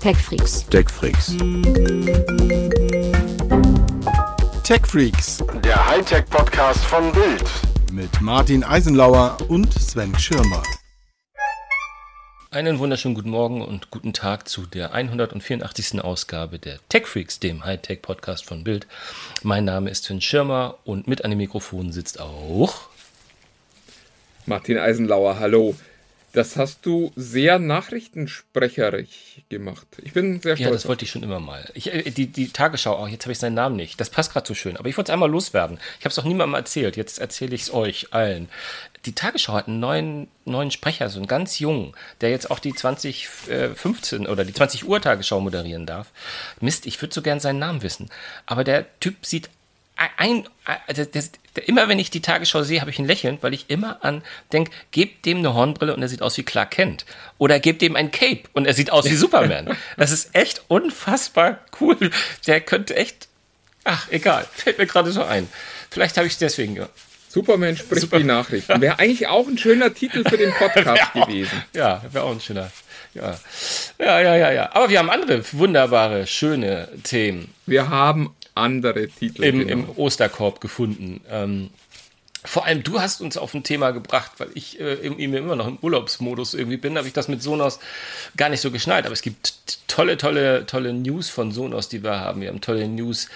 TechFreaks. TechFreaks. TechFreaks Der Hightech-Podcast von Bild. mit Martin Eisenlauer und Sven Schirmer. Einen wunderschönen guten Morgen und guten Tag zu der 184. Ausgabe der TechFreaks, dem Hightech-Podcast von Bild. Mein Name ist Sven Schirmer und mit an dem Mikrofon sitzt auch Martin Eisenlauer, hallo. Das hast du sehr nachrichtensprecherig gemacht. Ich bin sehr Ja, stolz. das wollte ich schon immer mal. Ich, äh, die, die Tagesschau, oh, jetzt habe ich seinen Namen nicht. Das passt gerade so schön. Aber ich wollte es einmal loswerden. Ich habe es auch niemandem erzählt. Jetzt erzähle ich es euch allen. Die Tagesschau hat einen neuen, neuen Sprecher, so einen ganz jungen, der jetzt auch die 2015 oder die 20 Uhr Tagesschau moderieren darf. Mist, ich würde so gern seinen Namen wissen. Aber der Typ sieht ein, also das, immer wenn ich die Tagesschau sehe, habe ich ein Lächeln, weil ich immer an denke, gebt dem eine Hornbrille und er sieht aus wie Clark Kent. Oder gebt dem ein Cape und er sieht aus wie Superman. Das ist echt unfassbar cool. Der könnte echt, ach, egal, fällt mir gerade so ein. Vielleicht habe ich es deswegen gemacht. Superman spricht Super. die Nachrichten. Wäre eigentlich auch ein schöner Titel für den Podcast gewesen. Ja, wäre auch ein schöner. Ja. ja, ja, ja, ja. Aber wir haben andere wunderbare, schöne Themen. Wir haben andere Titel. im, genau. im Osterkorb gefunden. Ähm, vor allem du hast uns auf ein Thema gebracht, weil ich äh, im- im- immer noch im Urlaubsmodus irgendwie bin, habe ich das mit Sonos gar nicht so geschnallt. Aber es gibt tolle, tolle, tolle News von Sonos, die wir haben. Wir haben tolle News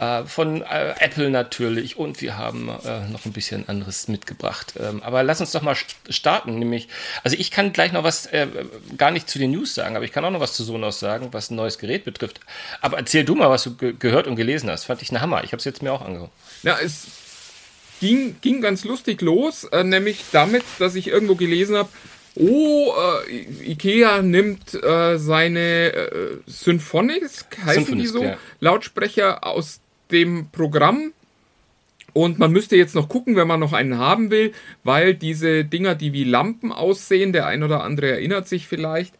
äh, von äh, Apple natürlich und wir haben äh, noch ein bisschen anderes mitgebracht. Ähm, aber lass uns doch mal st- starten, nämlich, also ich kann gleich noch was, äh, gar nicht zu den News sagen, aber ich kann auch noch was zu Sonos sagen, was ein neues Gerät betrifft. Aber erzähl du mal, was du ge gehört und gelesen hast. Fand ich ein Hammer. Ich habe es jetzt mir auch angeguckt. Ja, es ging, ging ganz lustig los, äh, nämlich damit, dass ich irgendwo gelesen habe, oh, äh, Ikea nimmt äh, seine äh, Symphonics, heißen die Symphonisk, so, ja. Lautsprecher aus dem Programm. Und man müsste jetzt noch gucken, wenn man noch einen haben will, weil diese Dinger, die wie Lampen aussehen, der ein oder andere erinnert sich vielleicht,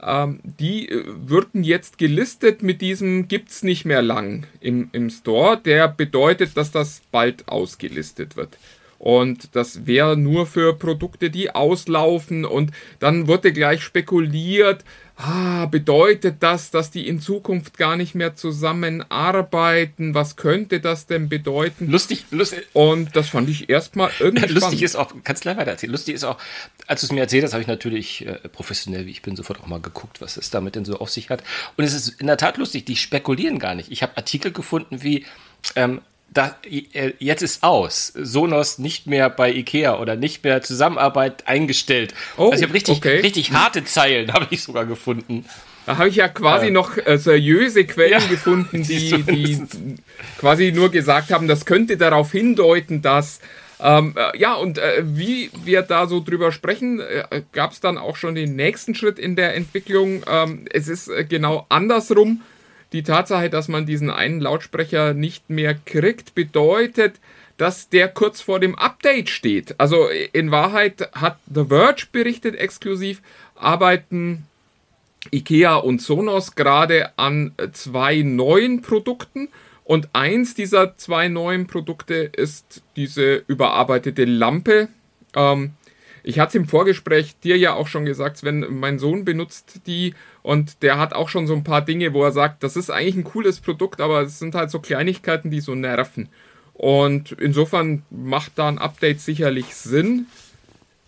ähm, die äh, würden jetzt gelistet mit diesem gibt's nicht mehr lang im, im Store. Der bedeutet, dass das bald ausgelistet wird. Und das wäre nur für Produkte, die auslaufen. Und dann wurde gleich spekuliert, ah, bedeutet das, dass die in Zukunft gar nicht mehr zusammenarbeiten? Was könnte das denn bedeuten? Lustig, lustig, Und das fand ich erstmal irgendwie lustig spannend. ist auch, kannst gleich weiter erzählen. Lustig ist auch, als du es mir erzählt hast, habe ich natürlich äh, professionell, wie ich bin, sofort auch mal geguckt, was es damit denn so auf sich hat. Und es ist in der Tat lustig, die spekulieren gar nicht. Ich habe Artikel gefunden wie, ähm, da, äh, jetzt ist aus. Sonos nicht mehr bei Ikea oder nicht mehr Zusammenarbeit eingestellt. Oh, also ich habe richtig, okay. richtig harte Zeilen, habe ich sogar gefunden. Da habe ich ja quasi Ja. noch äh, seriöse Quellen Ja, gefunden, die die, quasi nur gesagt haben, das könnte darauf hindeuten, dass. Ähm, äh, ja, und äh, wie wir da so drüber sprechen, äh, gab es dann auch schon den nächsten Schritt in der Entwicklung. Ähm, es ist äh, genau andersrum. Die Tatsache, dass man diesen einen Lautsprecher nicht mehr kriegt, bedeutet, dass der kurz vor dem Update steht. Also in Wahrheit hat The Verge berichtet exklusiv, arbeiten IKEA und Sonos gerade an zwei neuen Produkten. Und eins dieser zwei neuen Produkte ist diese überarbeitete Lampe. Ähm, ich hatte es im Vorgespräch dir ja auch schon gesagt, Sven, mein Sohn benutzt die und der hat auch schon so ein paar Dinge, wo er sagt, das ist eigentlich ein cooles Produkt, aber es sind halt so Kleinigkeiten, die so nerven. Und insofern macht da ein Update sicherlich Sinn.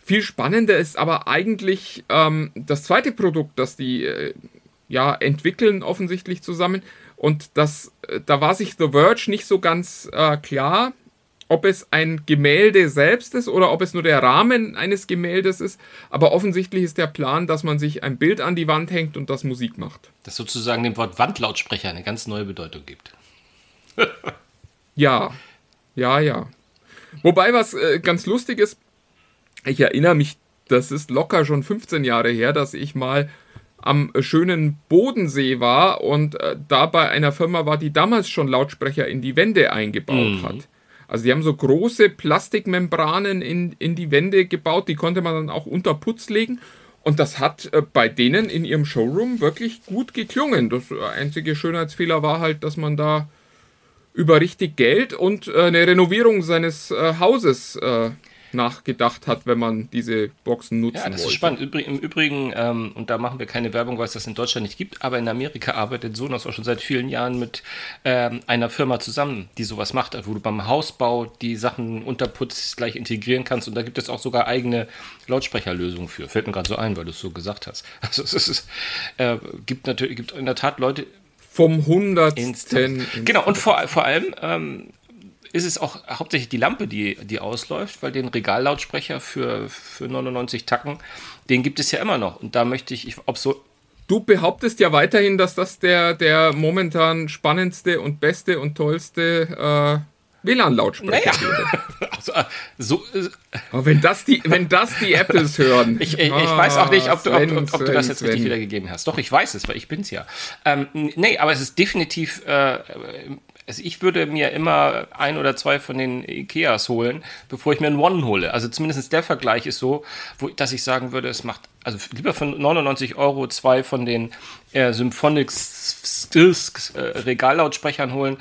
Viel spannender ist aber eigentlich ähm, das zweite Produkt, das die äh, ja, entwickeln offensichtlich zusammen. Und das, äh, da war sich The Verge nicht so ganz äh, klar, ob es ein Gemälde selbst ist oder ob es nur der Rahmen eines Gemäldes ist. Aber offensichtlich ist der Plan, dass man sich ein Bild an die Wand hängt und das Musik macht. Das sozusagen dem Wort Wandlautsprecher eine ganz neue Bedeutung gibt. Ja, ja, ja. Wobei, was äh, ganz lustig ist, ich erinnere mich, das ist locker schon 15 Jahre her, dass ich mal am schönen Bodensee war und äh, da bei einer Firma war, die damals schon Lautsprecher in die Wände eingebaut hat. Also die haben so große Plastikmembranen in, in die Wände gebaut, die konnte man dann auch unter Putz legen. Und das hat äh, bei denen in ihrem Showroom wirklich gut geklungen. Das äh, einzige Schönheitsfehler war halt, dass man da über richtig Geld und äh, eine Renovierung seines Hauses nachgedacht hat, wenn man diese Boxen nutzen Ja, das wollte. ist spannend. Übrig, Im Übrigen, ähm, und da machen wir keine Werbung, weil es das in Deutschland nicht gibt, aber in Amerika arbeitet Sonos auch schon seit vielen Jahren mit ähm, einer Firma zusammen, die sowas macht, wo du beim Hausbau die Sachen unterputzt gleich integrieren kannst. Und da gibt es auch sogar eigene Lautsprecherlösungen für. Fällt mir gerade so ein, weil du es so gesagt hast. Also es ist, äh, gibt natürlich, gibt in der Tat Leute, Vom Hundertsten. Instant. Genau, und vor, vor allem ähm, ist es auch hauptsächlich die Lampe, die, die ausläuft, weil den Regallautsprecher für, für 99 Tacken, den gibt es ja immer noch. Und da möchte ich, ob so. Du behauptest ja weiterhin, dass das der, der momentan spannendste und beste und tollste äh, WLAN-Lautsprecher Naja. wäre. Also, äh, so, äh, Aber wenn das die, wenn das die Apples hören. ich, ich, ich weiß auch nicht, ob du, ob, Sven, ob, ob du Sven, das jetzt richtig Sven. wiedergegeben hast. Doch, ich weiß es, weil ich bin's ja. Ähm, nee, aber es ist definitiv. Äh, also ich würde mir immer ein oder zwei von den Ikeas holen, bevor ich mir einen One hole. Also zumindest der Vergleich ist so, wo, dass ich sagen würde, es macht also lieber für 99 Euro zwei von den äh, Symphonics äh, Regallautsprechern holen,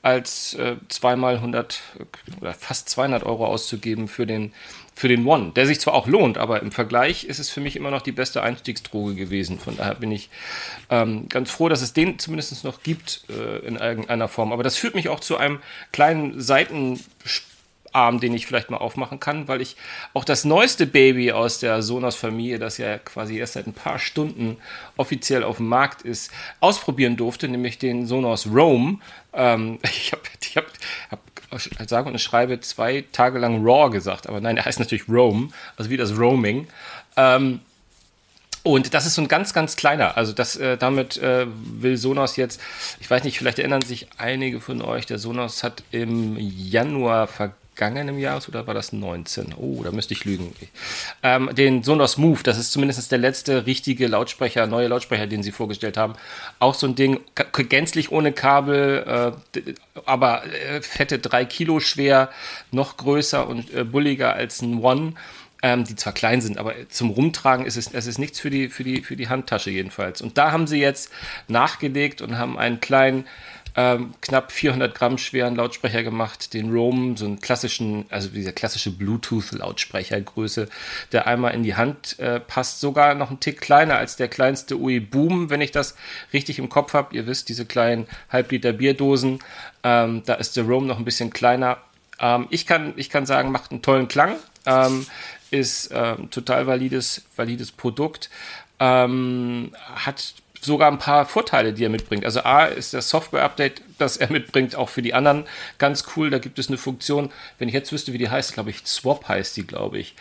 als äh, zweimal 100 oder fast 200 Euro auszugeben für den für den One, der sich zwar auch lohnt, aber im Vergleich ist es für mich immer noch die beste Einstiegsdroge gewesen. Von daher bin ich ähm, ganz froh, dass es den zumindest noch gibt äh, in irgendeiner Form. Aber das führt mich auch zu einem kleinen Seitenarm, den ich vielleicht mal aufmachen kann, weil ich auch das neueste Baby aus der Sonos-Familie, das ja quasi erst seit ein paar Stunden offiziell auf dem Markt ist, ausprobieren durfte, nämlich den Sonos Roam. Ähm, ich habe hab, hab sage und schreibe zwei Tage lang Raw gesagt, aber nein, der heißt natürlich Roam, also wie das Roaming. Ähm, und das ist so ein ganz, ganz kleiner. Also das, äh, damit äh, will Sonos jetzt, ich weiß nicht, vielleicht erinnern sich einige von euch, der Sonos hat im Januar vergangenen Jahres oder war das 19? Oh, da müsste ich lügen. Ähm, den Sonos Move, das ist zumindest der letzte richtige Lautsprecher, neue Lautsprecher, den sie vorgestellt haben. Auch so ein Ding, gänzlich ohne Kabel, äh, aber äh, fette drei Kilo schwer, noch größer und äh, bulliger als ein One ähm, die zwar klein sind, aber zum Rumtragen ist es, es ist nichts für die, für, die, für die Handtasche jedenfalls. Und da haben sie jetzt nachgelegt und haben einen kleinen, ähm, knapp 400 Gramm schweren Lautsprecher gemacht, den Roam, so einen klassischen, also dieser klassische Bluetooth-Lautsprechergröße, der einmal in die Hand äh, passt, sogar noch einen Tick kleiner als der kleinste UI Boom, wenn ich das richtig im Kopf habe. Ihr wisst, diese kleinen Halbliter Bierdosen, ähm, da ist der Roam noch ein bisschen kleiner. Ähm, ich, kann, ich kann sagen, macht einen tollen Klang. Ähm, ist ähm, total valides, valides Produkt. Ähm, hat sogar ein paar Vorteile, die er mitbringt. Also A ist das Software-Update, das er mitbringt, auch für die anderen ganz cool. Da gibt es eine Funktion, wenn ich jetzt wüsste, wie die heißt, glaube ich, Swap heißt die, glaube ich.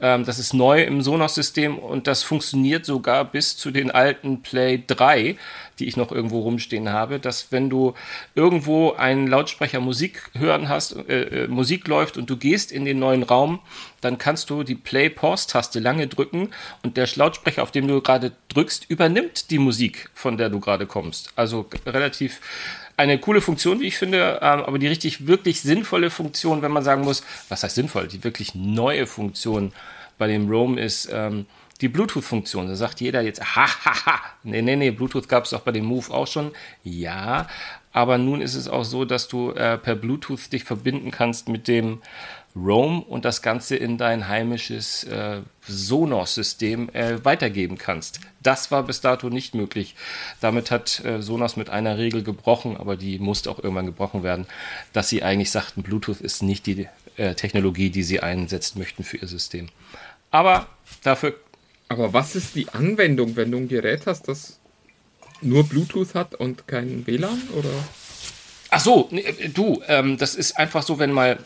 Ähm, das ist neu im Sonos-System und das funktioniert sogar bis zu den alten Play 3, die ich noch irgendwo rumstehen habe, dass wenn du irgendwo einen Lautsprecher Musik hören hast, äh, äh, Musik läuft und du gehst in den neuen Raum, dann kannst du die Play-Pause-Taste lange drücken und der Lautsprecher, auf dem du gerade drückst, übernimmt die Musik, von der du gerade kommst. Also relativ eine coole Funktion, wie ich finde, ähm, aber die richtig, wirklich sinnvolle Funktion, wenn man sagen muss, was heißt sinnvoll, die wirklich neue Funktion bei dem Roam ist ähm, die Bluetooth-Funktion. Da sagt jeder jetzt, ha, ha, ha. Nee, nee, nee, Bluetooth gab es auch bei dem Move auch schon. Ja, aber nun ist es auch so, dass du äh, per Bluetooth dich verbinden kannst mit dem Roam und das Ganze in dein heimisches äh, Sonos-System äh, weitergeben kannst. Das war bis dato nicht möglich. Damit hat äh, Sonos mit einer Regel gebrochen, aber die musste auch irgendwann gebrochen werden, dass sie eigentlich sagten, Bluetooth ist nicht die äh, Technologie, die sie einsetzen möchten für ihr System. Aber dafür Aber was ist die Anwendung, wenn du ein Gerät hast, das nur Bluetooth hat und kein WLAN? Oder? Ach so, nee, äh, du, ähm, das ist einfach so, wenn mal,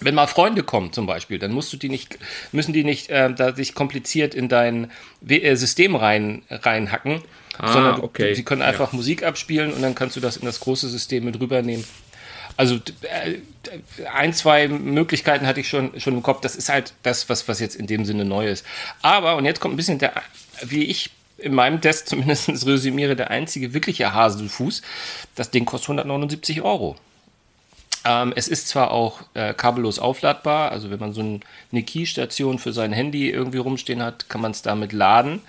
wenn mal Freunde kommen zum Beispiel, dann musst du die nicht, müssen die nicht äh, da sich kompliziert in dein äh, System rein, reinhacken, Ah, sondern okay. sie können einfach Musik abspielen und dann kannst du das in das große System mit rübernehmen. Also äh, ein, zwei Möglichkeiten hatte ich schon, schon im Kopf. Das ist halt das, was, was jetzt in dem Sinne neu ist. Aber, und jetzt kommt ein bisschen der, wie ich in meinem Test zumindest resümiere, der einzige wirkliche Haselfuß. Das Ding kostet 179 Euro. Ähm, es ist zwar auch äh, kabellos aufladbar, also wenn man so ein, eine Keystation für sein Handy irgendwie rumstehen hat, kann man es damit laden.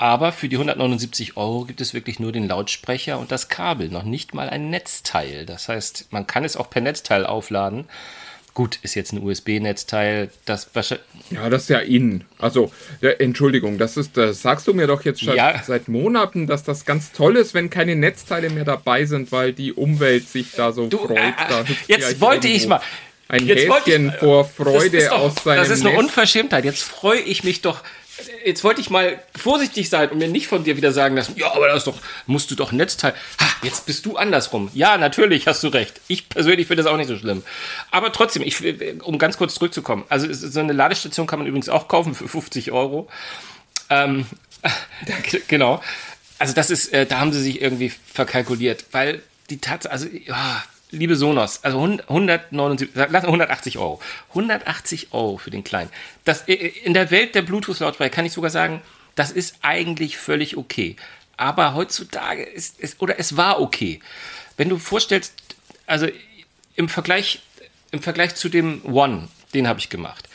Aber für die 179 Euro gibt es wirklich nur den Lautsprecher und das Kabel, noch nicht mal ein Netzteil. Das heißt, man kann es auch per Netzteil aufladen. Gut, ist jetzt ein USB-Netzteil, das wahrscheinlich. Ja, das ist ja in. Also, ja, Entschuldigung, das ist, das sagst du mir doch jetzt schon Ja. seit Monaten, dass das ganz toll ist, wenn keine Netzteile mehr dabei sind, weil die Umwelt sich da so Du, freut. äh, Da jetzt ja wollte ich mal. Ein jetzt Häschen ich- vor Freude doch, aus seinem Das ist eine Nest. Unverschämtheit. Jetzt freue ich mich doch. Jetzt wollte ich mal vorsichtig sein und mir nicht von dir wieder sagen lassen, ja, aber das ist doch, musst du doch ein Netzteil. Ha, jetzt bist du andersrum. Ja, natürlich hast du recht. Ich persönlich finde das auch nicht so schlimm. Aber trotzdem, ich, um ganz kurz zurückzukommen. Also so eine Ladestation kann man übrigens auch kaufen für 50 Euro. Ähm, genau. Also das ist, äh, da haben sie sich irgendwie verkalkuliert, weil die Tatsache, also ja, liebe Sonos, also 100 179, sag- lass 180 Euro. 180 Euro für den kleinen. Das, äh, in der Welt der Bluetooth-Lautsprecher kann ich sogar sagen, das ist eigentlich völlig okay. Aber heutzutage ist es, oder es war okay. Wenn du vorstellst, also im Vergleich, im Vergleich zu dem One, den habe ich gemacht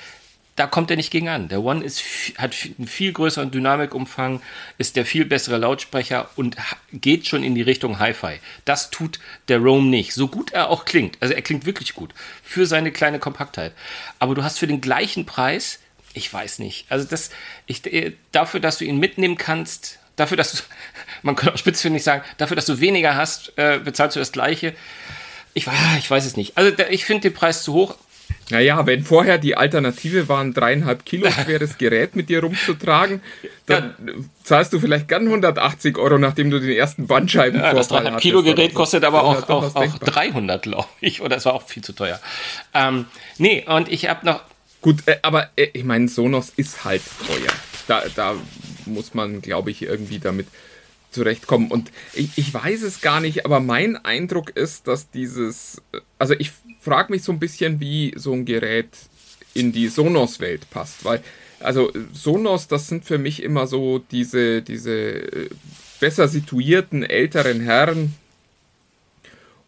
da kommt er nicht gegen an. Der One ist, hat einen viel größeren Dynamikumfang, ist der viel bessere Lautsprecher und geht schon in die Richtung Hi-Fi. Das tut der Roam nicht. So gut er auch klingt. Also er klingt wirklich gut. Für seine kleine Kompaktheit. Aber du hast für den gleichen Preis, ich weiß nicht. Also das, ich, äh, dafür, dass du ihn mitnehmen kannst, dafür, dass du, man kann auch spitzfindig sagen, dafür, dass du weniger hast, äh, bezahlst du das Gleiche. Ich, weiß- ich weiß es nicht. Also ich finde den Preis zu hoch. Naja, wenn vorher die Alternative war, ein dreieinhalb Kilo schweres Gerät mit dir rumzutragen, dann zahlst du vielleicht gern 180 Euro, nachdem du den ersten Bandscheibenvorfall Ja, das 300 hattest Kilo Gerät so. kostet aber auch, auch, auch denkbar. 300, glaube ich. Oder es war auch viel zu teuer. Ähm, nee, und ich habe noch. Gut, äh, aber äh, ich meine, Sonos ist halt teuer. Da, da muss man, glaube ich, irgendwie damit zurechtkommen. Und ich, ich weiß es gar nicht, aber mein Eindruck ist, dass dieses, äh, also ich frage mich so ein bisschen, wie so ein Gerät in die Sonos-Welt passt, weil, also äh, Sonos, das sind für mich immer so diese, diese äh, besser situierten älteren Herren,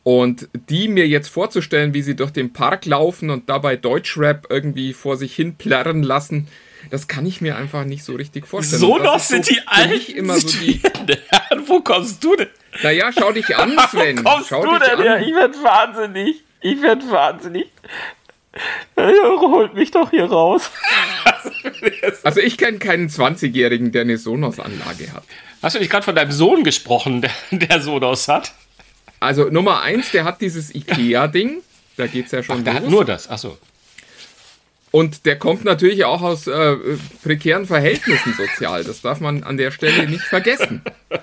und die mir jetzt vorzustellen, wie sie durch den Park laufen und dabei Deutschrap irgendwie vor sich hin plärren lassen, das kann ich mir einfach nicht so richtig vorstellen. Und das ist so für mich immer so die. Wo kommst du denn? Naja, schau dich an, Sven. kommst schau du dich denn an. her? Ich werd wahnsinnig. Ich werd wahnsinnig. Holt mich doch hier raus. Also ich kenne keinen 20-Jährigen, der eine Sonos-Anlage hat. Hast du nicht gerade von deinem Sohn gesprochen, der, der Sonos hat? Also Nummer eins, der hat dieses Ikea-Ding. Da geht's ja schon Der hat los. nur das. Achso. Und der kommt natürlich auch aus äh, prekären Verhältnissen sozial. Das darf man an der Stelle nicht vergessen.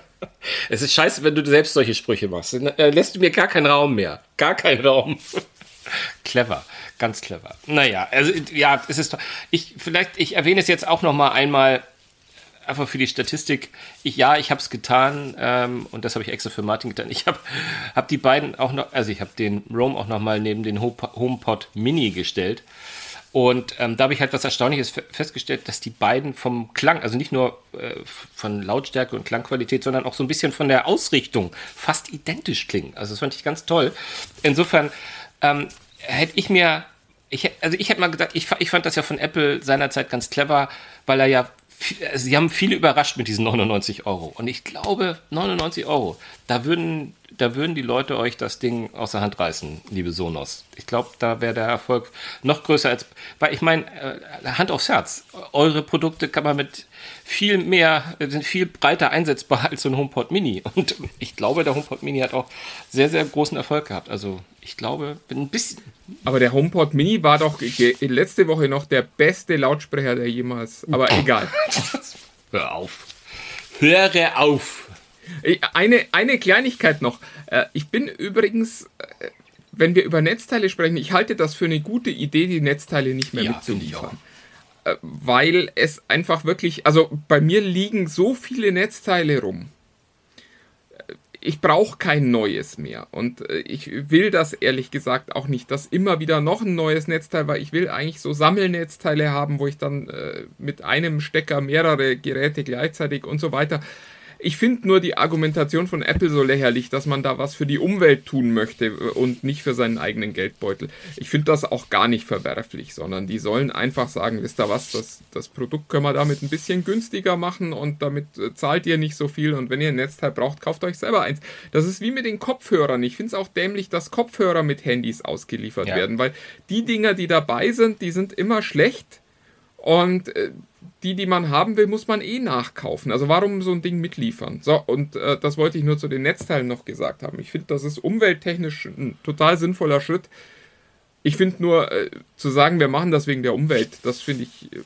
Es ist scheiße, wenn du selbst solche Sprüche machst. Dann äh, lässt du mir gar keinen Raum mehr. Gar keinen Raum. clever, ganz clever. Naja, also ja, es ist. Ich vielleicht, ich erwähne es jetzt auch noch mal einmal einfach für die Statistik. Ich, ja, ich habe es getan ähm, und das habe ich extra für Martin getan. Ich habe hab die beiden auch noch, also ich habe den Roam auch noch mal neben den Ho- HomePod Mini gestellt. Und ähm, da habe ich halt was Erstaunliches fe- festgestellt, dass die beiden vom Klang, also nicht nur äh, von Lautstärke und Klangqualität, sondern auch so ein bisschen von der Ausrichtung fast identisch klingen. Also das fand ich ganz toll. Insofern ähm, hätte ich mir, ich, also ich hätte mal gesagt, ich, ich fand das ja von Apple seinerzeit ganz clever, weil er ja, also sie haben viele überrascht mit diesen 99 Euro. Und ich glaube, 99 Euro, da würden, da würden die Leute euch das Ding aus der Hand reißen, liebe Sonos. Ich glaube, da wäre der Erfolg noch größer als, weil ich meine, äh, Hand aufs Herz, eure Produkte kann man mit viel mehr, sind viel breiter einsetzbar als so ein HomePod Mini. Und ich glaube, der HomePod Mini hat auch sehr, sehr großen Erfolg gehabt. Also ich glaube, bin ein bisschen, Aber der HomePod Mini war doch letzte Woche noch der beste Lautsprecher, der jemals. Aber egal. hör auf. Höre auf. Ich- Eine, eine Kleinigkeit noch. Äh, Ich bin übrigens, äh, wenn wir über Netzteile sprechen, ich halte das für eine gute Idee, die Netzteile nicht mehr Ja, mitzuliefern. Äh, Weil es einfach wirklich, also bei mir liegen so viele Netzteile rum. Äh, Ich brauche kein neues mehr. Und äh, ich will das ehrlich gesagt auch nicht, dass immer wieder noch ein neues Netzteil, weil ich will eigentlich so Sammelnetzteile haben, wo ich dann äh, mit einem Stecker mehrere Geräte gleichzeitig und so weiter ich finde nur die Argumentation von Apple so lächerlich, dass man da was für die Umwelt tun möchte äh, und nicht für seinen eigenen Geldbeutel. Ich finde das auch gar nicht verwerflich, sondern die sollen einfach sagen, wisst ihr was, das, das Produkt können wir damit ein bisschen günstiger machen und damit äh, zahlt ihr nicht so viel und wenn ihr ein Netzteil braucht, kauft euch selber eins. Das ist wie mit den Kopfhörern. Ich finde es auch dämlich, dass Kopfhörer mit Handys ausgeliefert ja. werden, weil die Dinger, die dabei sind, die sind immer schlecht und äh, die, die man haben will, muss man eh nachkaufen. Also warum so ein Ding mitliefern? So, und äh, das wollte ich nur zu den Netzteilen noch gesagt haben. Ich finde, das ist umwelttechnisch ein total sinnvoller Schritt. Ich finde nur, äh, zu sagen, wir machen das wegen der Umwelt, das finde ich äh,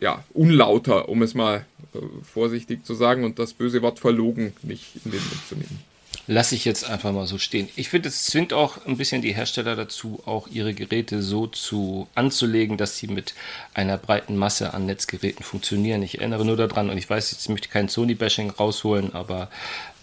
ja unlauter, um es mal äh, vorsichtig zu sagen und das böse Wort verlogen nicht in den Mund zu nehmen lasse ich jetzt einfach mal so stehen. Ich finde, es zwingt auch ein bisschen die Hersteller dazu, auch ihre Geräte so zu anzulegen, dass sie mit einer breiten Masse an Netzgeräten funktionieren. Ich erinnere nur daran, und ich weiß, jetzt möchte ich kein Sony-Bashing rausholen, aber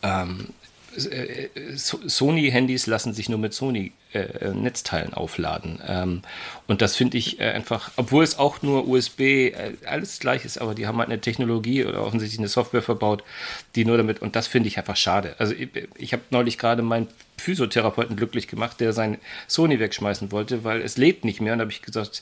ähm, äh, Sony-Handys lassen sich nur mit Sony-Netzteilen äh, aufladen. Ähm, und das finde ich äh, einfach, obwohl es auch nur USB äh, alles gleich ist, aber die haben halt eine Technologie oder offensichtlich eine Software verbaut, die nur damit, und das finde ich einfach schade. Also ich, ich habe neulich gerade meinen Physiotherapeuten glücklich gemacht, der sein Sony wegschmeißen wollte, weil es lädt nicht mehr. Und da habe ich gesagt,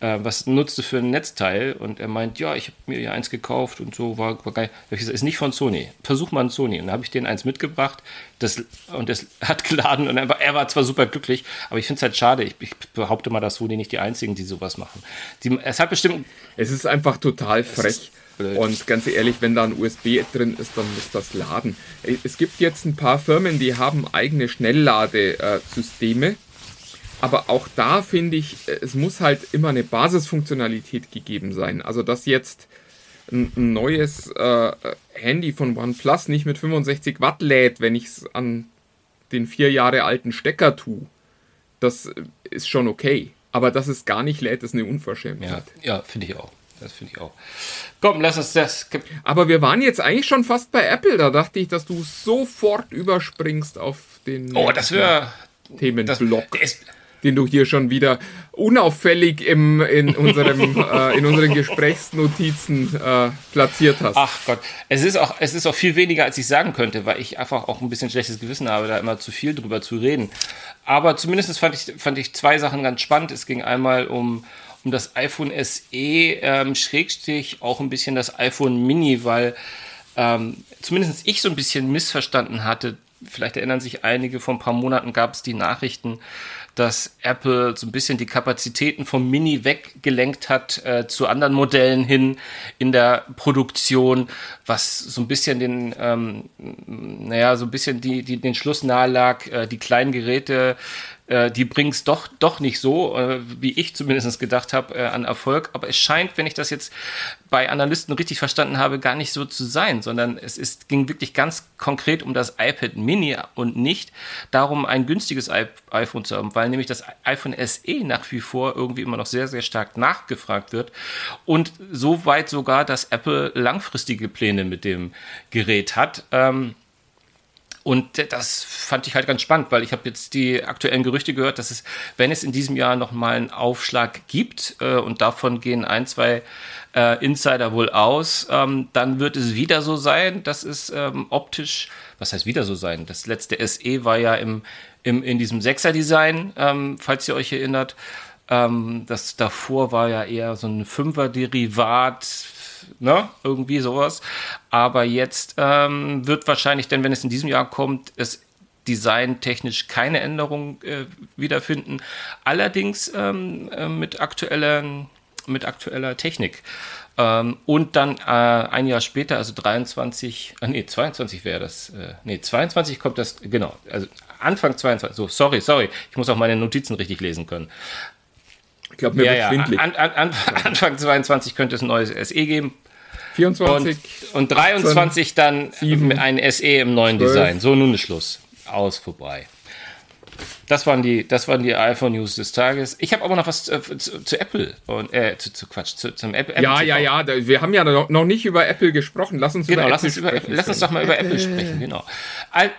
äh, was nutzt du für ein Netzteil? Und er meint, ja, ich habe mir ja eins gekauft und so, war, war geil. Ich gesagt, ist nicht von Sony. Versuch mal ein Sony. Und dann habe ich den eins mitgebracht das, und das hat geladen und er war, er war zwar super glücklich, aber ich finde es halt schade. Ich, ich, behaupte mal, dass Sony nicht die einzigen, die sowas machen. Die, es hat bestimmt. Es ist einfach total frech. Und ganz ehrlich, wenn da ein USB drin ist, dann muss das laden. Es gibt jetzt ein paar Firmen, die haben eigene Schnellladesysteme. Aber auch da finde ich, es muss halt immer eine Basisfunktionalität gegeben sein. Also dass jetzt ein, ein neues äh, Handy von OnePlus nicht mit 65 Watt lädt, wenn ich es an den vier Jahre alten Stecker tue, das ist schon okay. Aber dass es gar nicht lädt, ist eine Unverschämtheit. Ja, ja finde ich auch. Das finde ich auch. Komm, lass uns das. Aber wir waren jetzt eigentlich schon fast bei Apple. Da dachte ich, dass du sofort überspringst auf den. Oh, das wäre. Themenblock. Das, den du hier schon wieder unauffällig im, in, unserem, äh, in unseren Gesprächsnotizen äh, platziert hast. Ach Gott, es ist, auch, es ist auch viel weniger, als ich sagen könnte, weil ich einfach auch ein bisschen schlechtes Gewissen habe, da immer zu viel drüber zu reden. Aber zumindest fand ich, fand ich zwei Sachen ganz spannend. Es ging einmal um, um das iPhone SE, ähm, Schrägstrich auch ein bisschen das iPhone Mini, weil ähm, zumindest ich so ein bisschen missverstanden hatte. Vielleicht erinnern sich einige, vor ein paar Monaten gab es die Nachrichten, dass Apple so ein bisschen die Kapazitäten vom Mini weggelenkt hat äh, zu anderen Modellen hin in der Produktion, was so ein bisschen den, ähm, naja, so ein bisschen die, die, den Schluss nahe lag, äh, die kleinen Geräte äh, die bringen es doch, doch nicht so, äh, wie ich zumindest gedacht habe, äh, an Erfolg. Aber es scheint, wenn ich das jetzt bei Analysten richtig verstanden habe, gar nicht so zu sein, sondern es ist, ging wirklich ganz konkret um das iPad Mini und nicht darum, ein günstiges iPhone zu haben, weil nämlich das iPhone SE nach wie vor irgendwie immer noch sehr, sehr stark nachgefragt wird und so weit sogar, dass Apple langfristige Pläne mit dem Gerät hat. Ähm, und das fand ich halt ganz spannend, weil ich habe jetzt die aktuellen Gerüchte gehört, dass es, wenn es in diesem Jahr nochmal einen Aufschlag gibt, äh, und davon gehen ein, zwei äh, Insider wohl aus, ähm, dann wird es wieder so sein, dass es ähm, optisch, was heißt wieder so sein? Das letzte SE war ja im, im, in diesem Sechser-Design, ähm, falls ihr euch erinnert. Ähm, das davor war ja eher so ein Fünfer-Derivat, ne? Irgendwie sowas. Aber jetzt ähm, wird wahrscheinlich, denn wenn es in diesem Jahr kommt, es designtechnisch keine Änderung äh, wiederfinden. Allerdings ähm, äh, mit, aktuellen, mit aktueller Technik. Ähm, und dann äh, ein Jahr später, also 23, äh, nee, 22 wäre das, äh, nee, 22 kommt das, genau, also Anfang 22, so, sorry, sorry, ich muss auch meine Notizen richtig lesen können. Ich glaube, mir ja, wird ja. An, an, an, Anfang 22 könnte es ein neues SE geben. 24. Und, und 23 dann 7, ein SE im neuen 12. Design. So, nun ist Schluss. Aus, vorbei. Das waren die, das waren die iPhone News des Tages. Ich habe aber noch was äh, zu, zu, Apple und äh, zu, zu Quatsch, zu, zum Apple. Ja, ja, ja. Wir haben ja noch, noch nicht über Apple gesprochen. Lass uns genau, über lass Apple uns sprechen. Über, lass uns doch mal über Apple sprechen. Genau. Al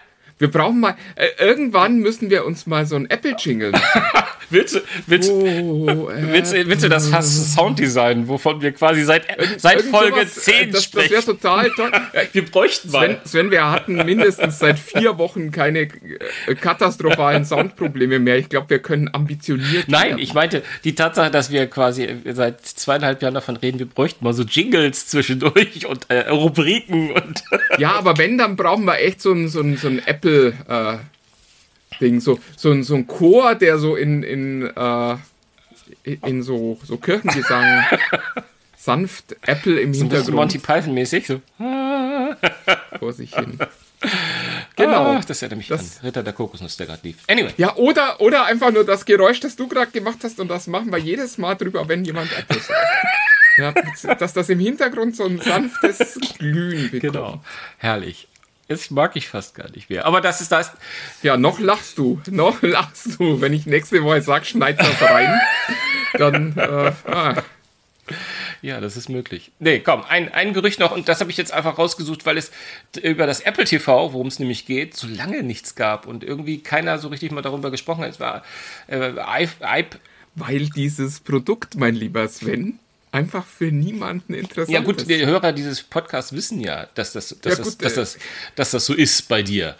wir brauchen mal, äh, irgendwann müssen wir uns mal so ein Apple-Jingle machen. Willst, du, willst, Oh, willst, willst du das fast Sounddesign, wovon wir quasi seit, seit Folge sowas, äh, 10 das, das wäre sprechen? total toll. Äh, wir bräuchten Sven, mal. Sven, wir hatten mindestens seit vier Wochen keine äh, katastrophalen Soundprobleme mehr. Ich glaube, wir können ambitioniert Nein, werden. ich meinte die Tatsache, dass wir quasi seit zweieinhalb Jahren davon reden, wir bräuchten mal so Jingles zwischendurch und äh, Rubriken und Ja, aber wenn, dann brauchen wir echt so ein, so ein, so ein Apple-Ding. so, so, ein, so ein Chor, der so in, in, äh, in so, so Kirchengesang sanft Apple im so ein bisschen Monty Hintergrund Python mäßig. So. vor sich hin. Genau. Ah, das erinnert mich Das- an Ritter der Kokosnuss, der gerade lief. Anyway. Ja, oder, oder einfach nur das Geräusch, das du gerade gemacht hast und das machen wir jedes Mal drüber, wenn jemand Apple sagt. Ja, dass das im Hintergrund so ein sanftes Glühen bekommt. Genau. Herrlich. Das mag ich fast gar nicht mehr. Aber das ist das. Ja, noch lachst du. Noch lachst du. Wenn ich nächste Woche sage, schneid das rein, dann. Äh, ah. Ja, das ist möglich. Nee, komm, ein, ein Gerücht noch, und das habe ich jetzt einfach rausgesucht, weil es über das Apple TV, worum es nämlich geht, so lange nichts gab und irgendwie keiner so richtig mal darüber gesprochen hat. Es war äh, I, I, Weil dieses Produkt, mein lieber Sven, einfach für niemanden interessant Ja gut, ist. die Hörer dieses Podcasts wissen ja, dass das, dass, Ja, das, gut, dass, äh, das, dass das so ist bei dir.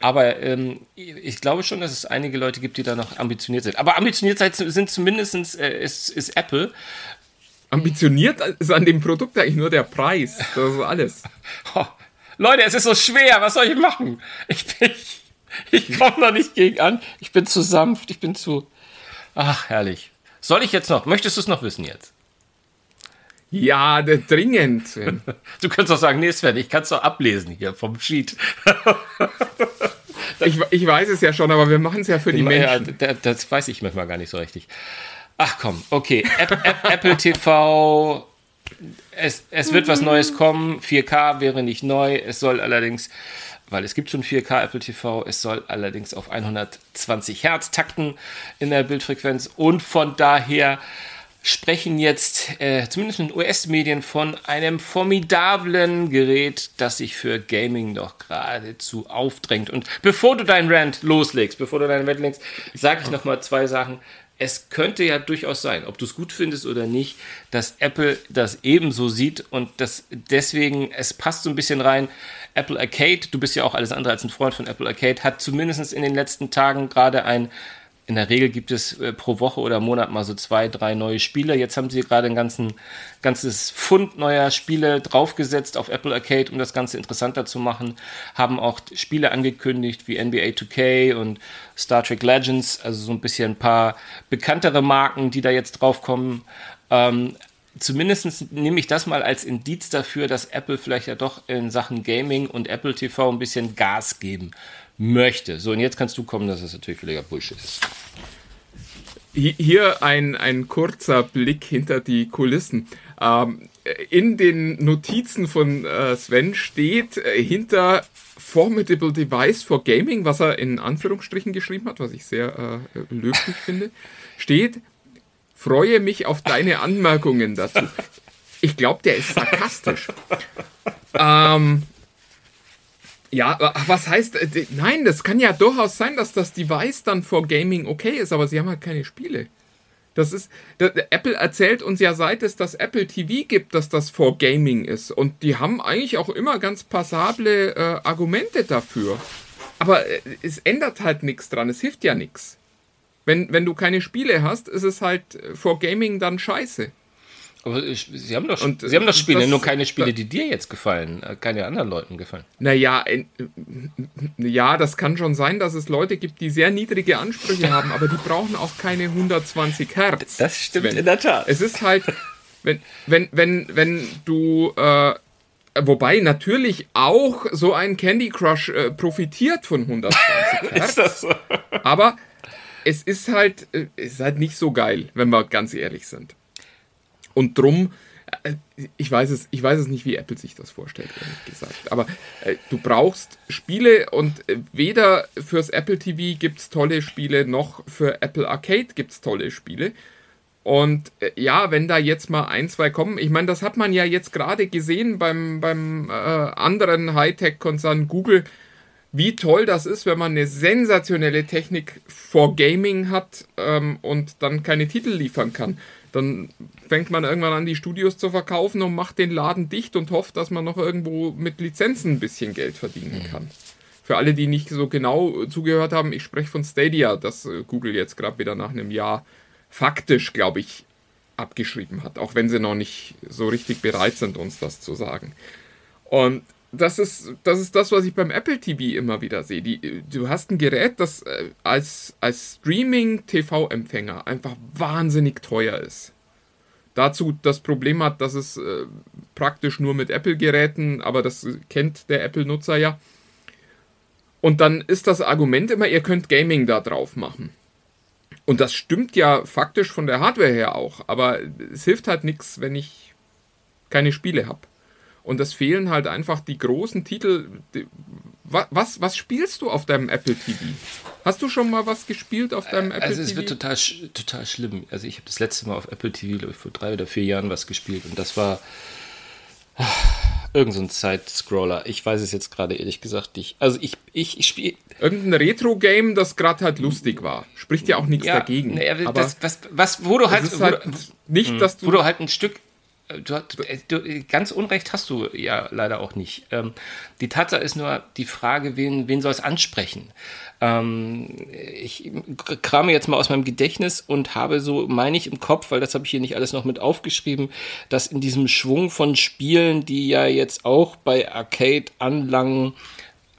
Aber ähm, ich glaube schon, dass es einige Leute gibt, die da noch ambitioniert sind. Aber ambitioniert sind zumindest äh, ist, ist Apple. Ambitioniert ist an dem Produkt eigentlich nur der Preis. Das ist alles. Oh, Leute, es ist so schwer. Was soll ich machen? Ich bin, ich, ich komme noch nicht gegen an. Ich bin zu sanft. Ich bin zu. Ach, herrlich. Soll ich jetzt noch? Möchtest du es noch wissen jetzt? Ja, dringend. Du könntest doch sagen, nee, Sven, ich kann es doch ablesen hier vom Sheet. Ich, ich weiß es ja schon, aber wir machen es ja für die Ja, Menschen. da- das weiß ich manchmal gar nicht so richtig. Ach komm, okay. App, App, Apple TV, es, es wird was Neues kommen. 4K wäre nicht neu. Es soll allerdings, weil es gibt schon 4K Apple TV, es soll allerdings auf 120 Hertz takten in der Bildfrequenz und von daher sprechen jetzt äh, zumindest in US-Medien von einem formidablen Gerät, das sich für Gaming doch geradezu aufdrängt. Und bevor du deinen Rant loslegst, bevor du deinen Rant legst, sage ich noch mal zwei Sachen. Es könnte ja durchaus sein, ob du es gut findest oder nicht, dass Apple das ebenso sieht und das deswegen, es passt so ein bisschen rein. Apple Arcade, du bist ja auch alles andere als ein Freund von Apple Arcade, hat zumindest in den letzten Tagen gerade ein in der Regel gibt es äh, pro Woche oder Monat mal so zwei, drei neue Spiele. Jetzt haben sie gerade ein ganzen, ganzes Fund neuer Spiele draufgesetzt auf Apple Arcade, um das Ganze interessanter zu machen. Haben auch Spiele angekündigt wie NBA 2K und Star Trek Legends, also so ein bisschen ein paar bekanntere Marken, die da jetzt draufkommen. Ähm, Zumindest nehme ich das mal als Indiz dafür, dass Apple vielleicht ja doch in Sachen Gaming und Apple TV ein bisschen Gas geben möchte. So, und jetzt kannst du kommen, dass es natürlich völliger Bullshit ist. Hi- Hier ein, ein kurzer Blick hinter die Kulissen. Ähm, in den Notizen von äh, Sven steht äh, hinter Formidable Device for Gaming, was er in Anführungsstrichen geschrieben hat, was ich sehr äh, löblich finde, steht, freue mich auf deine Anmerkungen dazu. Ich glaube, der ist sarkastisch. ähm, ja, was heißt, äh, nein, das kann ja durchaus sein, dass das Device dann vor Gaming okay ist, aber sie haben halt keine Spiele. Das ist, da, da- Apple erzählt uns ja seit es das Apple TV gibt, dass das vor Gaming ist. Und die haben eigentlich auch immer ganz passable äh, Argumente dafür. Aber äh, es ändert halt nichts dran, es hilft ja nichts. Wenn, wenn du keine Spiele hast, ist es halt äh, vor Gaming dann scheiße. Aber ich, sie haben doch, Und, sie haben doch Spiele, das- nur keine Spiele, die dir jetzt gefallen, äh, keine anderen Leuten gefallen. Naja, äh, ja, das kann schon sein, dass es Leute gibt, die sehr niedrige Ansprüche haben, aber die brauchen auch keine 120 Hertz. Das stimmt Sven. in der Tat. Es ist halt, wenn, wenn, wenn, wenn du, äh, wobei natürlich auch so ein Candy Crush äh, profitiert von 120 Hertz, Ist das so? aber es ist halt, äh, es ist halt nicht so geil, wenn wir ganz ehrlich sind. Und drum, äh, ich weiß es, ich weiß es nicht, wie Apple sich das vorstellt, ehrlich gesagt. Aber äh, du brauchst Spiele und äh, weder fürs Apple TV gibt es tolle Spiele, noch für Apple Arcade gibt es tolle Spiele. Und äh, ja, wenn da jetzt mal ein, zwei kommen, ich meine, das hat man ja jetzt gerade gesehen beim, beim äh, anderen Hightech-Konzern Google. Wie toll das ist, wenn man eine sensationelle Technik vor Gaming hat ähm, und dann keine Titel liefern kann. Dann fängt man irgendwann an, die Studios zu verkaufen und macht den Laden dicht und hofft, dass man noch irgendwo mit Lizenzen ein bisschen Geld verdienen kann. Für alle, die nicht so genau zugehört haben, ich spreche von Stadia, das äh, Google jetzt gerade wieder nach einem Jahr faktisch, glaube ich, abgeschrieben hat, auch wenn sie noch nicht so richtig bereit sind, uns das zu sagen. Und das ist, das ist das, was ich beim Apple TV immer wieder sehe. Die, du hast ein Gerät, das äh, als, als Streaming-TV-Empfänger einfach wahnsinnig teuer ist. Dazu das Problem hat, dass es äh, praktisch nur mit Apple-Geräten, aber das kennt der Apple-Nutzer ja. Und dann ist das Argument immer, ihr könnt Gaming da drauf machen. Und das stimmt ja faktisch von der Hardware her auch, aber es hilft halt nichts, wenn ich keine Spiele habe. Und es fehlen halt einfach die großen Titel. Die, was, was spielst du auf deinem Apple TV? Hast du schon mal was gespielt auf deinem Apple also TV? Also es wird total, total schlimm. Also ich habe das letzte Mal auf Apple TV, glaube ich, vor drei oder vier Jahren was gespielt und das war ah, irgend so ein Side-Scroller. Ich weiß es jetzt gerade ehrlich gesagt nicht. Also ich, ich, ich spiele... Irgendein Retro-Game, das gerade halt lustig war. Spricht ja auch nichts ja, dagegen. Nee, aber das, was, was, wo du halt... Wo, halt nicht, dass du... Wo du halt ein Stück Du, du, ganz Unrecht hast du ja leider auch nicht. Ähm, die Tatsache ist nur die Frage, wen, wen soll es ansprechen? Ähm, ich krame jetzt mal aus meinem Gedächtnis und habe so, meine ich im Kopf, weil das habe ich hier nicht alles noch mit aufgeschrieben, dass in diesem Schwung von Spielen, die ja jetzt auch bei Arcade anlangen,